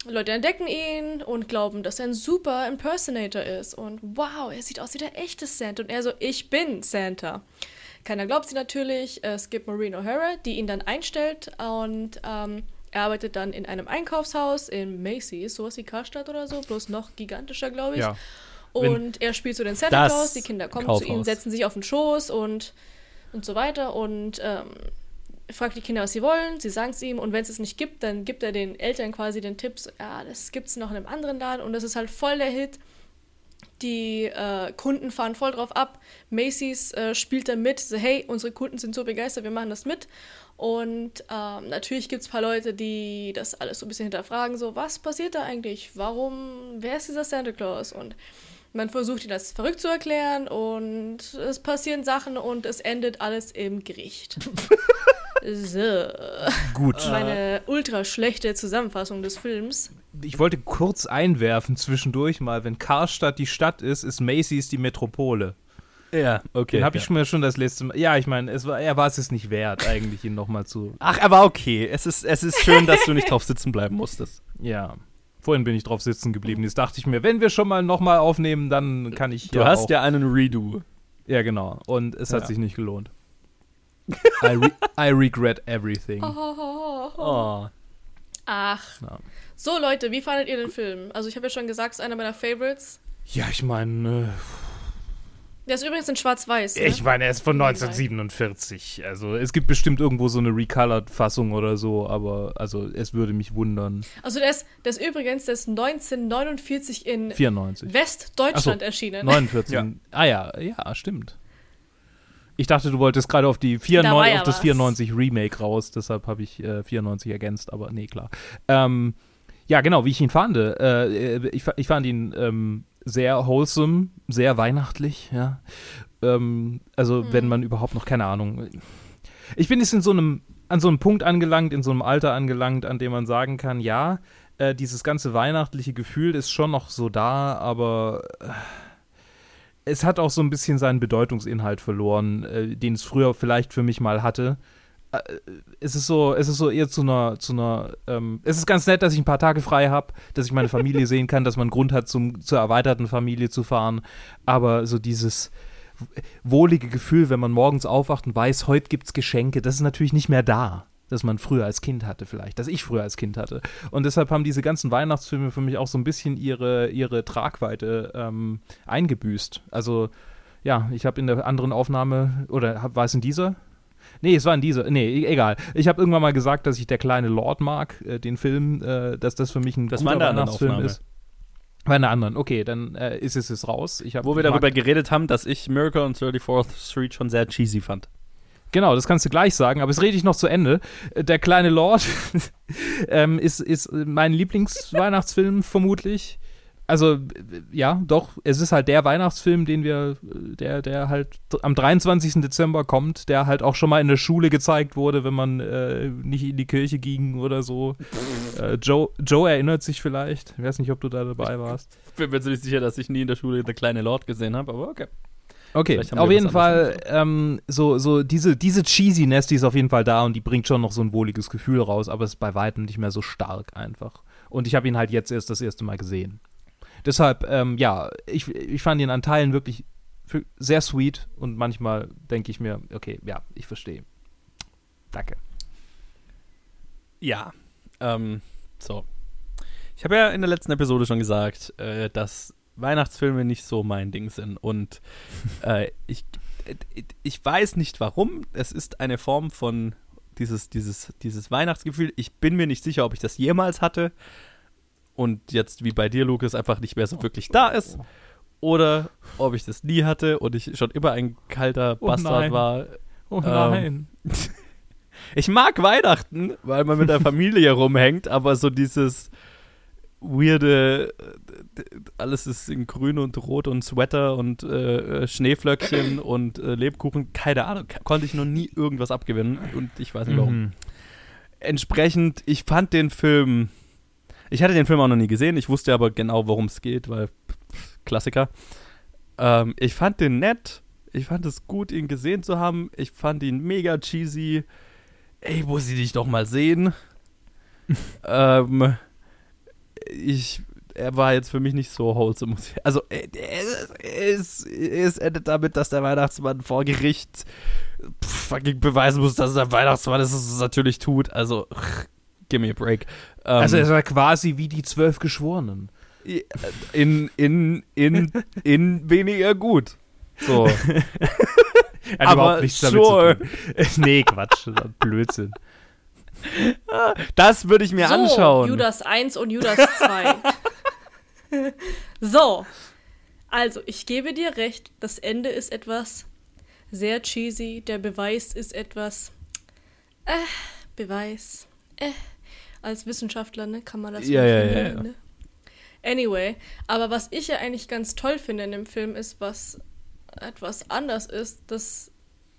Leute entdecken ihn und glauben, dass er ein super Impersonator ist. Und wow, er sieht aus wie der echte Santa. Und er so, ich bin Santa. Keiner glaubt sie natürlich. Es gibt Maureen O'Hara, die ihn dann einstellt und ähm, er arbeitet dann in einem Einkaufshaus in Macy's, sowas wie Karstadt oder so, bloß noch gigantischer, glaube ich. Ja. Und er spielt so den Santa Claus, die Kinder kommen zu ihm, Kaufhaus. setzen sich auf den Schoß und, und so weiter und ähm, fragt die Kinder, was sie wollen, sie sagen es ihm und wenn es es nicht gibt, dann gibt er den Eltern quasi den Tipp, so, ja, das gibt es noch in einem anderen Laden und das ist halt voll der Hit. Die äh, Kunden fahren voll drauf ab. Macy's äh, spielt da mit, so hey, unsere Kunden sind so begeistert, wir machen das mit. Und ähm, natürlich gibt es ein paar Leute, die das alles so ein bisschen hinterfragen, so was passiert da eigentlich? Warum, wer ist dieser Santa Claus? Und Man versucht ihn als verrückt zu erklären und es passieren Sachen und es endet alles im Gericht. [LAUGHS] so. Gut. Meine ultra schlechte Zusammenfassung des Films. Ich wollte kurz einwerfen zwischendurch mal, wenn Karstadt die Stadt ist, ist Macy's die Metropole. Ja, okay. Den habe ich ja. mir schon das letzte Mal. Ja, ich meine, es war, er war es jetzt nicht wert, eigentlich ihn nochmal zu. Ach, er war okay. Es ist, es ist schön, dass du nicht drauf sitzen bleiben musstest. Ja. Vorhin bin ich drauf sitzen geblieben. Jetzt dachte ich mir, wenn wir schon mal nochmal aufnehmen, dann kann ich. Du ja hast auch, ja einen Redo. Ja, genau. Und es hat Ja. sich nicht gelohnt. I, re I regret everything. [LAUGHS] Oh. Ach. Ja. So, Leute, wie fandet ihr den Film? Also, ich habe ja schon gesagt, es ist einer meiner Favorites. Ja, ich meine, Der ist übrigens in Schwarz-Weiß. äh, Ne? ich meine, er ist von 1947. Also es gibt bestimmt irgendwo so eine Recolored-Fassung oder so, aber also es würde mich wundern. Also, der ist, der ist übrigens der ist 1949 in 94. Westdeutschland so, erschienen. 49. Ja. Ah ja, ja, stimmt. Ich dachte, du wolltest gerade auf, die Da war 94, ja auf das was. 94 Remake raus, deshalb habe ich äh, 94 ergänzt, aber nee, klar. Ähm, ja, genau, wie ich ihn fand. Äh, ich, fa- ich fand ihn ähm, sehr wholesome, sehr weihnachtlich, ja. Ähm, also, wenn man überhaupt noch, keine Ahnung. Ich bin jetzt in so einem, an so einem Punkt angelangt, in so einem Alter angelangt, an dem man sagen kann, ja, äh, dieses ganze weihnachtliche Gefühl ist schon noch so da, aber äh, es hat auch so ein bisschen seinen Bedeutungsinhalt verloren, äh, den es früher vielleicht für mich mal hatte. Äh, es ist so, es ist so eher zu einer, zu einer, ähm, es ist ganz nett, dass ich ein paar Tage frei habe, dass ich meine Familie [LAUGHS] sehen kann, dass man Grund hat, zum, zur erweiterten Familie zu fahren. Aber so dieses wohlige Gefühl, wenn man morgens aufwacht und weiß, heute gibt's Geschenke, das ist natürlich nicht mehr da, das man früher als Kind hatte vielleicht, das ich früher als Kind hatte. Und deshalb haben diese ganzen Weihnachtsfilme für mich auch so ein bisschen ihre, ihre Tragweite ähm, eingebüßt. Also ja, ich habe in der anderen Aufnahme, oder hab, war es in dieser? Nee, es war in dieser. Nee, e- egal. Ich habe irgendwann mal gesagt, dass ich der kleine Lord mag, äh, den Film, äh, dass das für mich ein Das guter Weihnachtsfilm Aufnahme. ist. War in der anderen. Okay, dann äh, ist es jetzt raus. Wo wir darüber geredet haben, dass ich Miracle on 34th Street schon sehr cheesy fand. Genau, das kannst du gleich sagen, aber es rede ich noch zu Ende. Der kleine Lord [LAUGHS] ähm, ist, ist mein Lieblingsweihnachtsfilm [LAUGHS] vermutlich. Also, ja, doch, es ist halt der Weihnachtsfilm, den wir, der, der halt am 23. Dezember kommt, der halt auch schon mal in der Schule gezeigt wurde, wenn man äh, nicht in die Kirche ging oder so. [LAUGHS] äh, Joe, Joe erinnert sich vielleicht. Ich weiß nicht, ob du da dabei warst. Ich bin mir ziemlich sicher, dass ich nie in der Schule der kleine Lord gesehen habe, aber okay. Okay, auf jeden Fall, ähm, so, so diese, diese Cheesiness, die ist auf jeden Fall da und die bringt schon noch so ein wohliges Gefühl raus, aber es ist bei weitem nicht mehr so stark einfach. Und ich habe ihn halt jetzt erst das erste Mal gesehen. Deshalb, ähm, ja, ich, ich fand ihn an Teilen wirklich sehr sweet und manchmal denke ich mir, okay, ja, ich verstehe. Danke. Ja, ähm, so. Ich habe ja in der letzten Episode schon gesagt, äh, dass Weihnachtsfilme nicht so mein Ding sind. Und äh, ich, ich weiß nicht warum. Es ist eine Form von dieses, dieses, dieses Weihnachtsgefühl. Ich bin mir nicht sicher, ob ich das jemals hatte. Und jetzt, wie bei dir, Lukas, einfach nicht mehr so wirklich da ist. Oder ob ich das nie hatte und ich schon immer ein kalter Oh Bastard nein. war. Oh nein. [LAUGHS] Ich mag Weihnachten, weil man mit der Familie rumhängt, aber so dieses weirde, äh, alles ist in grün und rot und Sweater und äh, äh, Schneeflöckchen [COUGHS] und äh, Lebkuchen, keine Ahnung, konnte ich noch nie irgendwas abgewinnen und ich weiß nicht warum. Mhm. Entsprechend, ich fand den Film, ich hatte den Film auch noch nie gesehen, ich wusste aber genau, worum es geht, weil Klassiker. Ähm, ich fand den nett, ich fand es gut, ihn gesehen zu haben, ich fand ihn mega cheesy. Ey, muss ich dich doch mal sehen. [LAUGHS] ähm, ich, er war jetzt für mich nicht so wholesome. Also, äh, es, es, endet damit, dass der Weihnachtsmann vor Gericht fucking beweisen muss, dass der Weihnachtsmann ist, dass es natürlich tut. Also, give me a break. Ähm, Also es war quasi wie die zwölf Geschworenen. in, in, in, in weniger gut. So. [LAUGHS] Aber sure. [LAUGHS] nee, Quatsch, Blödsinn. [LAUGHS] Das würde ich mir so, anschauen. Judas 1 und Judas 2. [LAUGHS] so. Also, ich gebe dir recht, das Ende ist etwas sehr cheesy, der Beweis ist etwas. Äh, Beweis. Äh. Als Wissenschaftler, ne, kann man das Ja, ja, ja, ja. Ne? Anyway, aber was ich ja eigentlich ganz toll finde in dem Film ist, was etwas anders ist, dass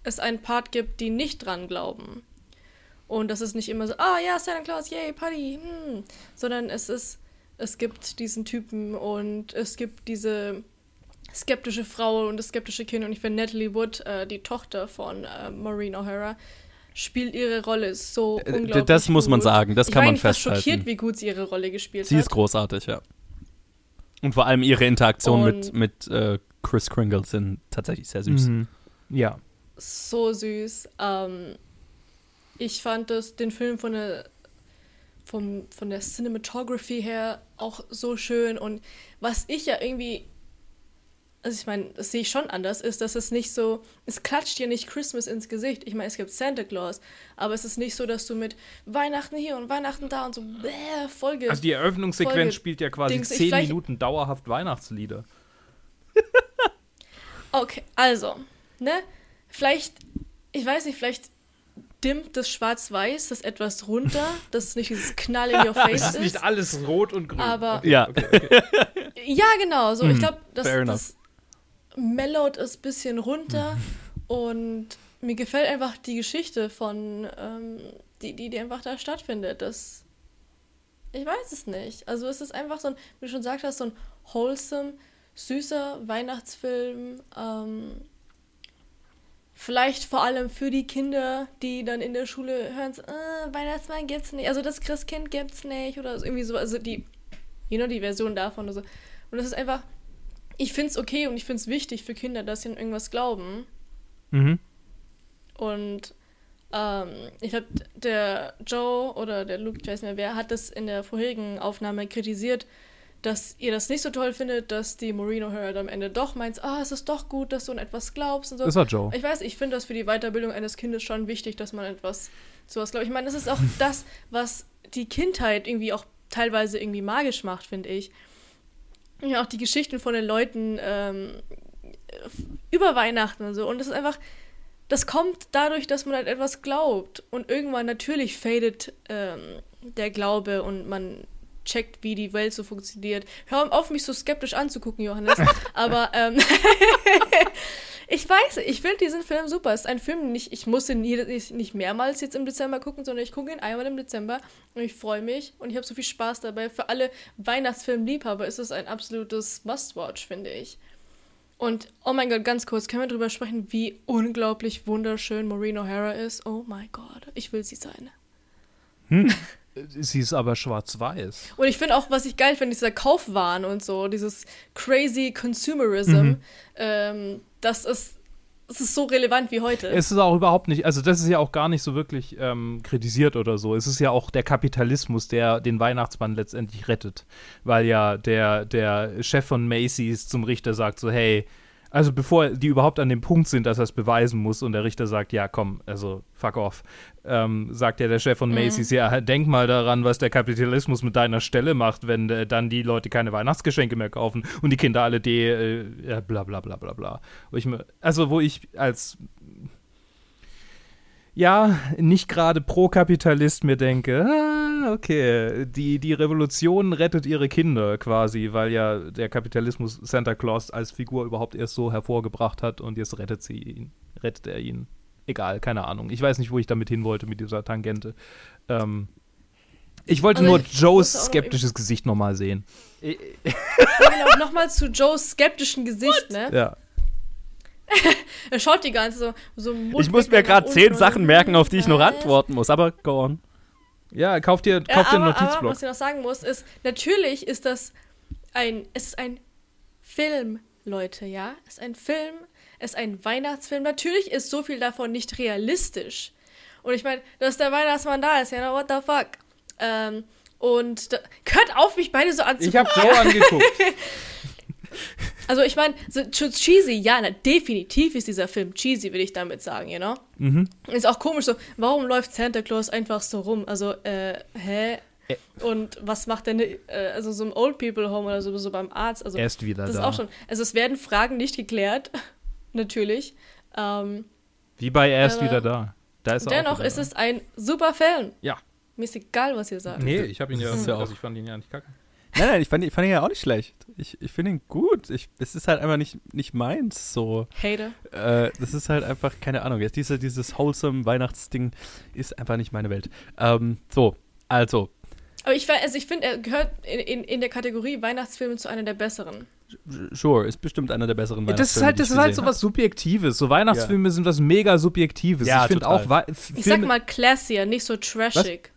es einen Part gibt, die nicht dran glauben. Und das ist nicht immer so, ah ja, Santa Claus, yay, Party, hm. sondern es ist, es gibt diesen Typen und es gibt diese skeptische Frau und das skeptische Kind und ich finde Natalie Wood, äh, die Tochter von äh, Maureen O'Hara, spielt ihre Rolle so Äh, unglaublich das muss man gut. sagen, das ich kann war man eigentlich fast festhalten. schockiert, wie gut sie ihre Rolle gespielt Sie hat. ist großartig, ja. Und vor allem ihre Interaktion mit, Und- mit äh, Chris Kringle sind tatsächlich sehr süß. Mhm. Ja. so süß. Ähm, ich fand das, den Film von der, vom, von der Cinematography her auch so schön. Und was ich ja irgendwie, also ich meine, das sehe ich schon anders, ist, dass es nicht so, es klatscht dir nicht Christmas ins Gesicht. Ich meine, es gibt Santa Claus, aber es ist nicht so, dass du mit Weihnachten hier und Weihnachten da und so bäh, Folge. Also die Eröffnungssequenz Folge- spielt ja quasi Dings, zehn Minuten dauerhaft Weihnachtslieder. [LAUGHS] Okay, also, ne? Vielleicht, ich weiß nicht, vielleicht dimmt das Schwarz-Weiß das etwas runter, [LAUGHS] dass es nicht dieses Knall in your [LAUGHS] face Es ist nicht alles rot und grün. Aber- okay, Ja. okay, okay. [LAUGHS] Ja, genau. So, ich Mhm, glaube, das, das mellowt es ein bisschen runter und mir gefällt einfach die Geschichte von, ähm, die, die, die einfach da stattfindet. Das, ich weiß es nicht. Also es ist einfach so ein, wie du schon gesagt hast, so ein wholesome, süßer Weihnachtsfilm. Ähm, vielleicht vor allem für die Kinder, die dann in der Schule hören, so, äh, Weihnachtsmann gibt's nicht, also das Christkind gibt's nicht oder so, irgendwie so, also die, you know, die Version davon oder so. Und das ist einfach, ich finde es okay und ich finde es wichtig für Kinder, dass sie an irgendwas glauben. Mhm. Und ähm, ich glaube, der Joe oder der Luke, ich weiß nicht mehr wer, hat das in der vorherigen Aufnahme kritisiert, dass ihr das nicht so toll findet, dass die Maureen O'Hara am Ende doch meint, ah, es ist doch gut, dass du an etwas glaubst und so. Das war Joe. Ich weiß, ich finde das für die Weiterbildung eines Kindes schon wichtig, dass man etwas sowas glaubt. Ich meine, das ist auch [LAUGHS] das, was die Kindheit irgendwie auch teilweise irgendwie magisch macht, finde ich. Ja, auch die Geschichten von den Leuten ähm, über Weihnachten und so. Und das ist einfach, das kommt dadurch, dass man halt etwas glaubt. Und irgendwann natürlich fadet ähm, der Glaube und man checkt, wie die Welt so funktioniert. Hör auf, mich so skeptisch anzugucken, Johannes. [LAUGHS] Aber ähm, [LAUGHS] ich weiß, ich finde diesen Film super. Es ist ein Film, nicht, ich muss ihn nicht nicht mehrmals jetzt im Dezember gucken, sondern ich gucke ihn einmal im Dezember und ich freue mich und ich habe so viel Spaß dabei. Für alle Weihnachtsfilmliebhaber ist es ein absolutes Must-Watch, finde ich. Und oh mein Gott, ganz kurz, können wir darüber sprechen, wie unglaublich wunderschön Maureen O'Hara ist? Oh mein Gott, ich will sie sein. [LAUGHS] Sie ist aber schwarz-weiß. Und ich finde auch, was ich geil finde, dieser Kaufwahn und so, dieses crazy Consumerism, Mhm. ähm, das ist, das ist so relevant wie heute. Es ist auch überhaupt nicht, also das ist ja auch gar nicht so wirklich ähm, kritisiert oder so. Es ist ja auch der Kapitalismus, der den Weihnachtsmann letztendlich rettet. Weil ja der, der Chef von Macy's zum Richter sagt so, hey, also bevor die überhaupt an dem Punkt sind, dass er es beweisen muss und der Richter sagt, ja komm, also fuck off, ähm, sagt ja der Chef von Macy's, ja, denk mal daran, was der Kapitalismus mit deiner Stelle macht, wenn äh, dann die Leute keine Weihnachtsgeschenke mehr kaufen und die Kinder alle die, äh, ja, bla bla bla bla bla. Ich also wo ich als ja, nicht gerade Pro-Kapitalist mir denke, ah, okay, die, die Revolution rettet ihre Kinder quasi, weil ja der Kapitalismus Santa Claus als Figur überhaupt erst so hervorgebracht hat und jetzt rettet sie ihn, rettet er ihn. Egal, keine Ahnung. Ich weiß nicht, wo ich damit hin wollte mit dieser Tangente. Ähm, ich wollte Also nur ich Joes noch skeptisches Gesicht nochmal sehen. genau, nochmal zu Joes skeptischen Gesicht, ne? Ja. [LAUGHS] Er schaut die ganze so, so Ich muss mir gerade zehn Sachen merken, auf die ich noch antworten muss, aber go on. Ja, kauf dir, Ja, kauf dir einen aber, aber Notizblock. was ich noch sagen muss, ist, natürlich ist das ein, es ist ein Film, Leute, ja? Es ist ein Film, es ist ein Weihnachtsfilm. Natürlich ist so viel davon nicht realistisch. Und ich meine, dass der Weihnachtsmann da ist, ja, na, what the fuck? Ähm, und da, hört auf, mich beide so anzugucken. ich habe Joe angeguckt. [LAUGHS] Also ich meine, so, cheesy, ja, na, definitiv ist dieser Film cheesy, will ich damit sagen, you know? Mhm. Ist auch komisch so, warum läuft Santa Claus einfach so rum? Also, äh, hä? Und was macht denn, äh, also so im Old People Home oder so, so beim Arzt? Also, Er ist wieder das ist da. auch schon, also es werden Fragen nicht geklärt, [LAUGHS] natürlich. Ähm, Wie bei Er ist Aber wieder da. Da ist auch dennoch ist da. es ein super Film. Ja. Mir ist egal, was ihr sagt. Nee, ich habe ihn ja, ist also auch- ich fand ihn ja nicht kacke. Nein, nein, ich fand, ich fand ihn ja auch nicht schlecht. Ich, ich finde ihn gut. Ich, es ist halt einfach nicht, nicht meins so. Hater. Äh, das ist halt einfach, keine Ahnung, jetzt diese, dieses wholesome Weihnachtsding ist einfach nicht meine Welt. Ähm, so, also, Aber ich, weiß- also ich finde, er gehört in, in, in der Kategorie Weihnachtsfilme zu einer der besseren. sure, ist bestimmt einer der besseren Das ist Weihnachtsfilme, halt, das ist halt so was Subjektives. So Weihnachtsfilme sind was mega Subjektives. Ja, ich finde auch Wei- Ich sag Filme- mal classier, nicht so trashig.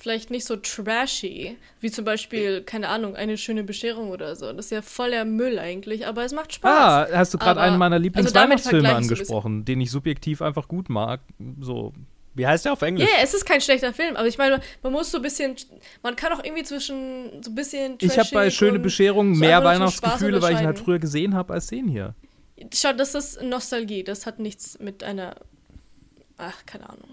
Vielleicht nicht so trashy, wie zum Beispiel, keine Ahnung, eine schöne Bescherung oder so. Das ist ja voller Müll eigentlich, aber es macht Spaß. Ah, hast du gerade einen meiner also Lieblingsweihnachtsfilme vergleich ich so ein angesprochen, den ich subjektiv einfach gut mag. So. Wie heißt der auf Ja, Englisch? yeah, es ist kein schlechter Film, aber ich meine, man muss so ein bisschen, man kann auch irgendwie zwischen so ein bisschen Ich habe bei Schöne und Bescherung so mehr Weihnachtsgefühle, weil ich ihn halt früher gesehen habe, als den hier. Schau, das ist Nostalgie, das hat nichts mit einer, ach, keine Ahnung.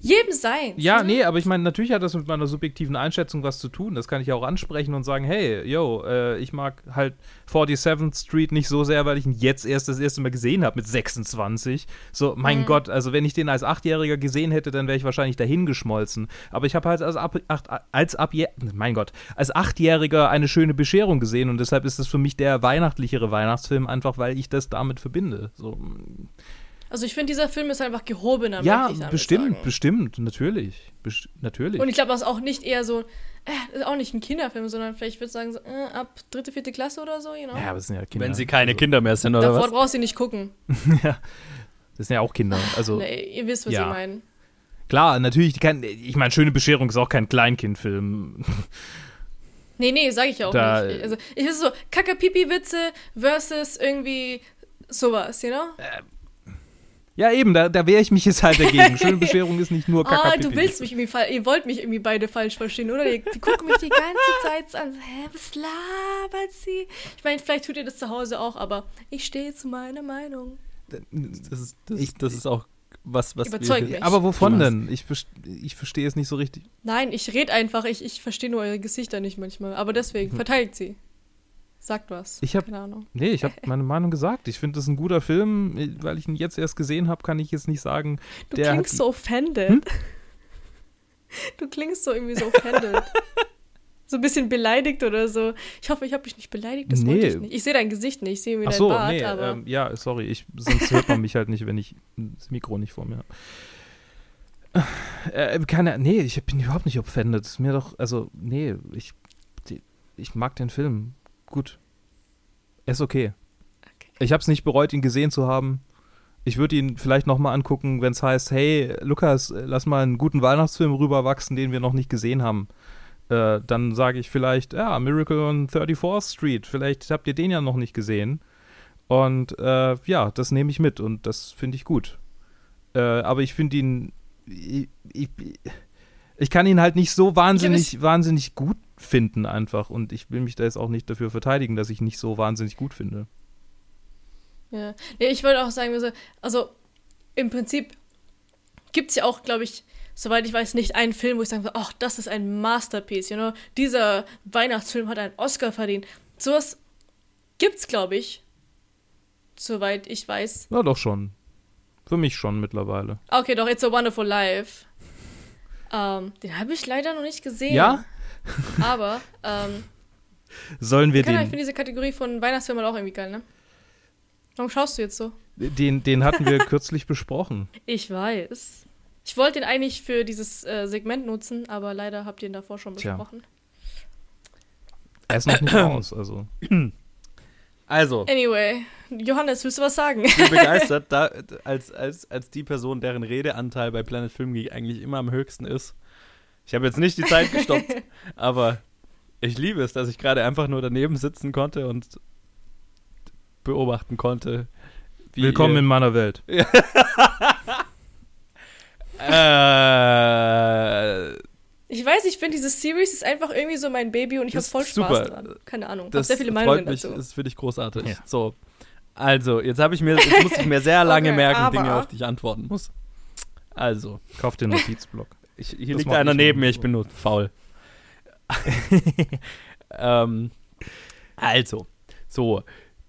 Jedem sein. Ja, nee, aber ich meine, natürlich hat das mit meiner subjektiven Einschätzung was zu tun. Das kann ich auch ansprechen und sagen, hey, yo, äh, ich mag halt 47th Street nicht so sehr, weil ich ihn jetzt erst das erste Mal gesehen habe mit 26. So, mein Mhm. Gott, also wenn ich den als Achtjähriger gesehen hätte, dann wäre ich wahrscheinlich dahin geschmolzen. Aber ich habe halt als, ab, acht, als ab, mein Gott, als Achtjähriger eine schöne Bescherung gesehen und deshalb ist das für mich der weihnachtlichere Weihnachtsfilm, einfach weil ich das damit verbinde. So, Also ich finde, dieser Film ist einfach gehobener. ja, bestimmt, sagen. bestimmt, natürlich. Best natürlich. Und ich glaube, das ist auch nicht eher so, äh, ist auch nicht ein Kinderfilm, sondern vielleicht würde ich sagen, so, äh, ab dritte, vierte Klasse oder so, you know? ja, aber das sind ja Kinder. Wenn sie keine also, Kinder mehr sind, oder Davor was? brauchst du nicht gucken. [LAUGHS] ja, das sind ja auch Kinder. Also Nee, ihr wisst, was ja. ich meine. klar, natürlich, kein, ich meine, Schöne Bescherung ist auch kein Kleinkindfilm. Nee, nee, sag ich ja auch Da- nicht. Also, ich ist so, Kacke-Pipi-Witze versus irgendwie sowas, you know? Ja, eben, da, da wehre ich mich jetzt halt dagegen. Schöne [LAUGHS] Bescherung ist nicht nur Ah, Kakapipi. du willst mich irgendwie fall ihr wollt mich irgendwie beide falsch verstehen, oder? Die, die gucken mich die ganze [LAUGHS] Zeit an, hä, was labert sie? Ich meine, vielleicht tut ihr das zu Hause auch, aber ich stehe zu meiner Meinung. Das ist, das, ist, das ist auch was, was Überzeugt wir, mich. Aber wovon denn? Ich, ich verstehe es nicht so richtig. Nein, ich rede einfach, ich, ich verstehe nur eure Gesichter nicht manchmal. Aber deswegen, verteidigt sie. Sagt was. Ich hab- Keine Ahnung. Nee, ich habe [LAUGHS] meine Meinung gesagt. Ich finde, das ist ein guter Film. Weil ich ihn jetzt erst gesehen habe, kann ich jetzt nicht sagen. Du der klingst hat- so offended. Hm? [LAUGHS] Du klingst so irgendwie so offended. [LAUGHS] so ein bisschen beleidigt oder so. Ich hoffe, ich habe dich nicht beleidigt, das wollte Nee. ich nicht. Ich sehe dein Gesicht nicht, ich sehe mir Ach dein so, Bart, nee, ähm, ja, sorry. Ich, sonst hört man mich halt nicht, wenn ich das Mikro nicht vor mir habe. Äh, keine, nee, ich bin überhaupt nicht offended. Ist mir doch, also, nee, ich, ich mag den Film. Gut. Er ist okay. Okay. Ich habe es nicht bereut, ihn gesehen zu haben. Ich würde ihn vielleicht nochmal angucken, wenn es heißt, hey, Lukas, lass mal einen guten Weihnachtsfilm rüberwachsen, den wir noch nicht gesehen haben. Äh, dann sage ich vielleicht, ja, Miracle on 34th Street, vielleicht habt ihr den ja noch nicht gesehen. Und äh, ja, das nehme ich mit und das finde ich gut. Äh, aber ich finde ihn, ich, ich, ich kann ihn halt nicht so wahnsinnig, wahnsinnig gut finden einfach. Und ich will mich da jetzt auch nicht dafür verteidigen, dass ich nicht so wahnsinnig gut finde. ja. Nee, ich wollte auch sagen, also, also im Prinzip gibt es ja auch, glaube ich, soweit ich weiß, nicht einen Film, wo ich sagen würde, ach, das ist ein Masterpiece, you know? Dieser Weihnachtsfilm hat einen Oscar verdient. Sowas gibt's, glaube ich, soweit ich weiß. Ja, doch schon. Für mich schon mittlerweile. Okay, doch, It's a Wonderful Life. Ähm, den habe ich leider noch nicht gesehen. Ja? Aber, ähm, Sollen wir Ahnung, ich den, finde diese Kategorie von Weihnachtsfilmen auch irgendwie geil, ne? Warum schaust du jetzt so? den, den hatten wir [LAUGHS] kürzlich besprochen. Ich weiß. Ich wollte ihn eigentlich für dieses äh, Segment nutzen, aber leider habt ihr ihn davor schon Tja. besprochen. Er ist noch nicht raus, also. [CLEARS THROAT] Also, Anyway, Johannes, willst du was sagen? ich bin [LAUGHS] begeistert, da, als, als, als die Person, deren Redeanteil bei Planet Film Geek eigentlich immer am höchsten ist. Ich habe jetzt nicht die Zeit gestoppt, [LAUGHS] aber ich liebe es, dass ich gerade einfach nur daneben sitzen konnte und beobachten konnte. wie Willkommen ihr- in meiner Welt. [LAUGHS] Äh, Ich weiß, ich finde, diese Series ist einfach irgendwie so mein Baby und ich habe voll Spaß super. dran. Keine Ahnung. Hab das sehr viele freut Meinungen mich, dazu. das finde ich großartig. Ja. So, also, jetzt habe ich mir, jetzt muss ich mir sehr [LAUGHS] lange Okay, merken, Dinge, auf die ich antworten muss. Also, Kauf den Notizblock. Ich, hier Das liegt einer neben mir, ich bin nur faul. [LAUGHS] ähm, also, so,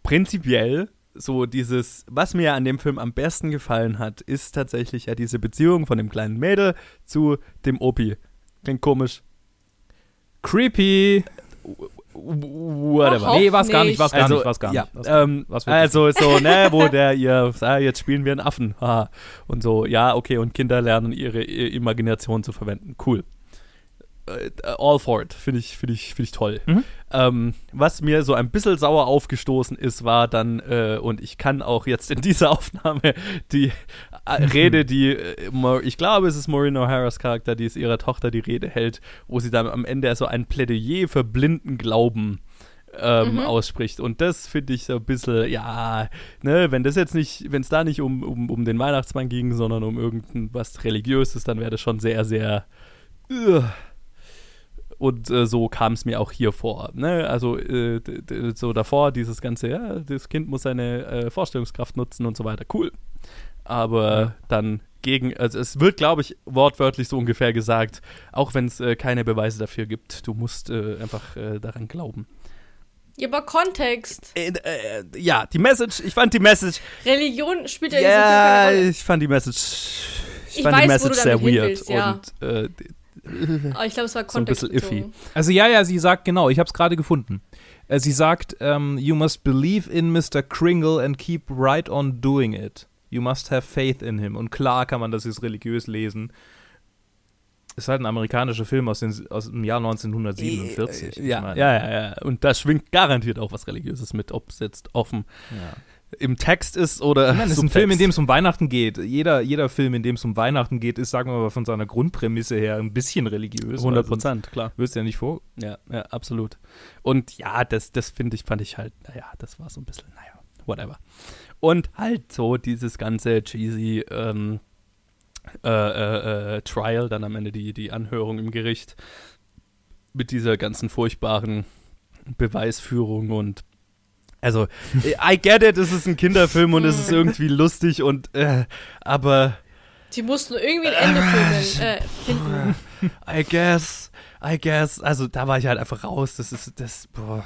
prinzipiell, so dieses, was mir an dem Film am besten gefallen hat, ist tatsächlich ja diese Beziehung von dem kleinen Mädel zu dem Opi. Klingt komisch. Creepy. Whatever. Auch Nee, war's gar nicht, war's gar also, nicht, war's gar ja, nicht. war's gar ähm, nicht. War's also so, ne, [LAUGHS] wo der ihr, ah, jetzt spielen wir einen Affen, haha. und so, ja, okay, und Kinder lernen ihre I- Imagination zu verwenden, cool. Äh, all for it, finde ich, finde ich, finde ich toll. Mhm. Ähm, was mir so ein bisschen sauer aufgestoßen ist, war dann, äh, und ich kann auch jetzt in dieser [LAUGHS] Aufnahme die Rede, die, äh, ich glaube, es ist Maureen O'Haras Charakter, die es ihrer Tochter die Rede hält, wo sie dann am Ende so ein Plädoyer für blinden Glauben ähm, ausspricht. Und das finde ich so ein bisschen, ja, ne, wenn das jetzt nicht, wenn es da nicht um, um, um den Weihnachtsmann ging, sondern um irgendwas Religiöses, dann wäre das schon sehr, sehr. Ugh. Und äh, so kam es mir auch hier vor. Ne? Also äh, so davor dieses ganze, ja, das Kind muss seine äh, Vorstellungskraft nutzen und so weiter. Cool. Aber Ja. dann gegen, also es wird, glaube ich, wortwörtlich so ungefähr gesagt, auch wenn es äh, keine Beweise dafür gibt, du musst äh, einfach äh, daran glauben. Ja, aber Kontext. Äh, äh, ja, die Message, ich fand die Message, Religion spielt ja, in ja, ich fand die Message, ich, Ich fand die weiß, wo Message du sehr weird willst, ja. und äh, [LAUGHS] Aber ich glaube, es war So ein bisschen kontextbezogen. Also ja, ja, sie sagt genau, ich habe es gerade gefunden. Sie sagt, ähm, you must believe in Mr. Kringle and keep right on doing it. You must have faith in him. Und klar kann man das jetzt religiös lesen. Ist halt ein amerikanischer Film aus, den, aus dem Jahr 1947. ja, Ich meine, ja, ja, ja. Und da schwingt garantiert auch was Religiöses mit, ob es jetzt offen ja. im Text ist oder meine, es ist ein. Film, in dem es um Weihnachten geht. Jeder, jeder Film, in dem es um Weihnachten geht, ist, sagen wir mal, von seiner Grundprämisse her ein bisschen religiös. 100 Prozent, klar. Wirst du ja nicht vor. Ja, ja, absolut. Und ja, das, das finde ich, fand ich halt, naja, das war so ein bisschen, naja, whatever. Und halt so dieses ganze cheesy ähm, äh, äh, äh, Trial, dann am Ende die, die Anhörung im Gericht mit dieser ganzen furchtbaren Beweisführung und also, [LAUGHS] I get it, es ist ein Kinderfilm und es ist irgendwie lustig und äh, aber Die mussten irgendwie ein Ende filmen, äh, finden. I guess, I guess. Also da war ich halt einfach raus. Das ist, das, boah.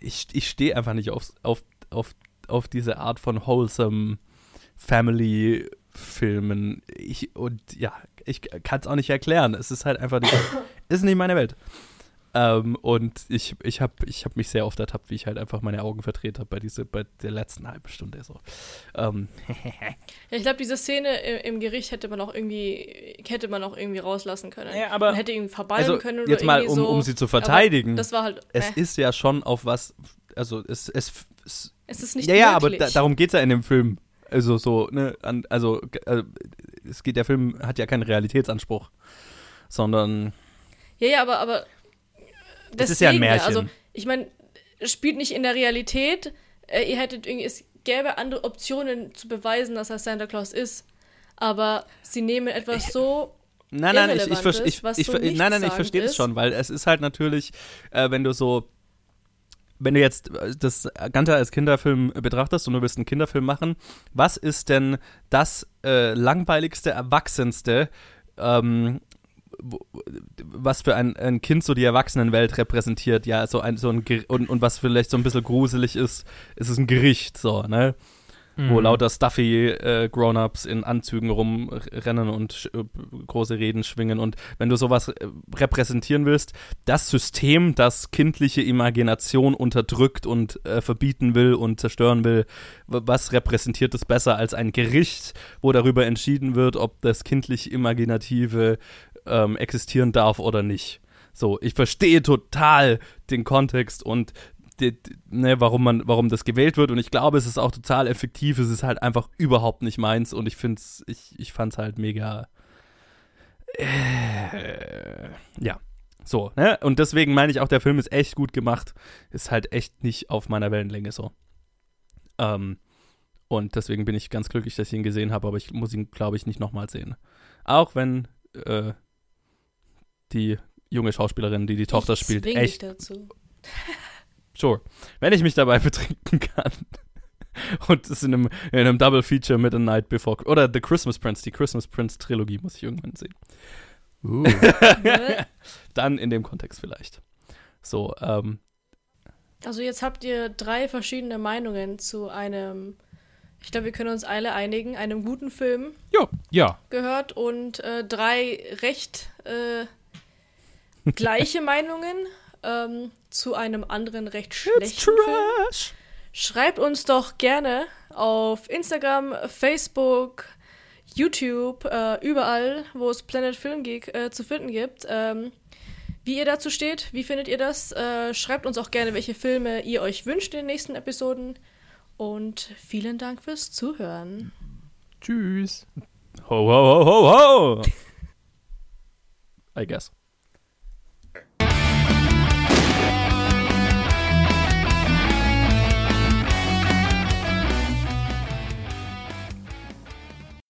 Ich, ich stehe einfach nicht auf, auf, auf, auf diese Art von wholesome Family-Filmen. Ich, und ja, ich kann es auch nicht erklären. Es ist halt einfach nicht, [COUGHS] ist nicht meine Welt. Ähm, und ich, ich habe ich hab mich sehr oft ertappt, wie ich halt einfach meine Augen verdreht habe bei, diese, bei der letzten halben Stunde. So. Ähm, [LAUGHS] Ja, ich glaube, diese Szene im, im Gericht hätte man auch irgendwie, hätte man auch irgendwie rauslassen können. Ja, man hätte irgendwie verballen also können oder jetzt mal, um, so. um sie zu verteidigen. Das war halt. es äh, ist ja schon auf was, also es, es, es es ist nicht ja, ja, aber möglich. da, darum geht es ja in dem Film. Also so, ne, an, also äh, es geht, der Film hat ja keinen Realitätsanspruch, sondern Ja, ja, aber, aber Es ist ja ein Märchen. Also, ich meine, es spielt nicht in der Realität. Äh, ihr hättet irgendwie, es gäbe andere Optionen zu beweisen, dass er Santa Claus ist. Aber sie nehmen etwas so. Nein, nein, ich, ich, ich, was ich, nein, nein, ich verstehe das ist. schon, weil es ist halt natürlich, äh, wenn du so, wenn du jetzt äh, das Ganze als Kinderfilm betrachtest und du willst einen Kinderfilm machen, was ist denn das äh, langweiligste, erwachsenste, ähm, was für ein, ein Kind so die Erwachsenenwelt repräsentiert, ja, so ein, so ein und, und was vielleicht so ein bisschen gruselig ist, ist es ein Gericht, so, ne? Wo Mhm. lauter stuffy äh, Grown-ups in Anzügen rumrennen und äh, große Reden schwingen. Und wenn du sowas äh, repräsentieren willst, das System, das kindliche Imagination unterdrückt und äh, verbieten will und zerstören will, was repräsentiert es besser als ein Gericht, wo darüber entschieden wird, ob das kindlich Imaginative ähm, existieren darf oder nicht. So, ich verstehe total den Kontext und die, ne, warum man, warum das gewählt wird und ich glaube, es ist auch total effektiv. Es ist halt einfach überhaupt nicht meins und ich finde es, ich, ich fand es halt mega. Äh, ja, so, ne? Und deswegen meine ich auch, der Film ist echt gut gemacht. Ist halt echt nicht auf meiner Wellenlänge so. Ähm, und deswegen bin ich ganz glücklich, dass ich ihn gesehen habe, aber ich muss ihn, glaube ich, nicht nochmal sehen. Auch wenn äh, die junge Schauspielerin, die die Tochter ich spielt, echt dazu. [LAUGHS] Sure. Wenn ich mich dabei [LAUGHS] betrinken kann. Und es in einem, in einem Double Feature mit A Night Before. Oder The Christmas Prince. Die Christmas Prince Trilogie muss ich irgendwann sehen. Uh. [LAUGHS] Dann in dem Kontext vielleicht. So, ähm, Also jetzt habt ihr drei verschiedene Meinungen zu einem, ich glaube, wir können uns alle einigen, einem guten Film ja, ja. gehört und äh, drei recht äh, gleiche [LAUGHS] Meinungen ähm, zu einem anderen recht schlechten Film? Schreibt uns doch gerne auf Instagram, Facebook, YouTube, äh, überall, wo es Planet Film Geek äh, zu finden gibt. Ähm, wie ihr dazu steht, wie findet ihr das? Äh, schreibt uns auch gerne, welche Filme ihr euch wünscht in den nächsten Episoden. Und vielen Dank fürs Zuhören. Tschüss. Ho, ho, ho, ho, ho! [LAUGHS] I guess.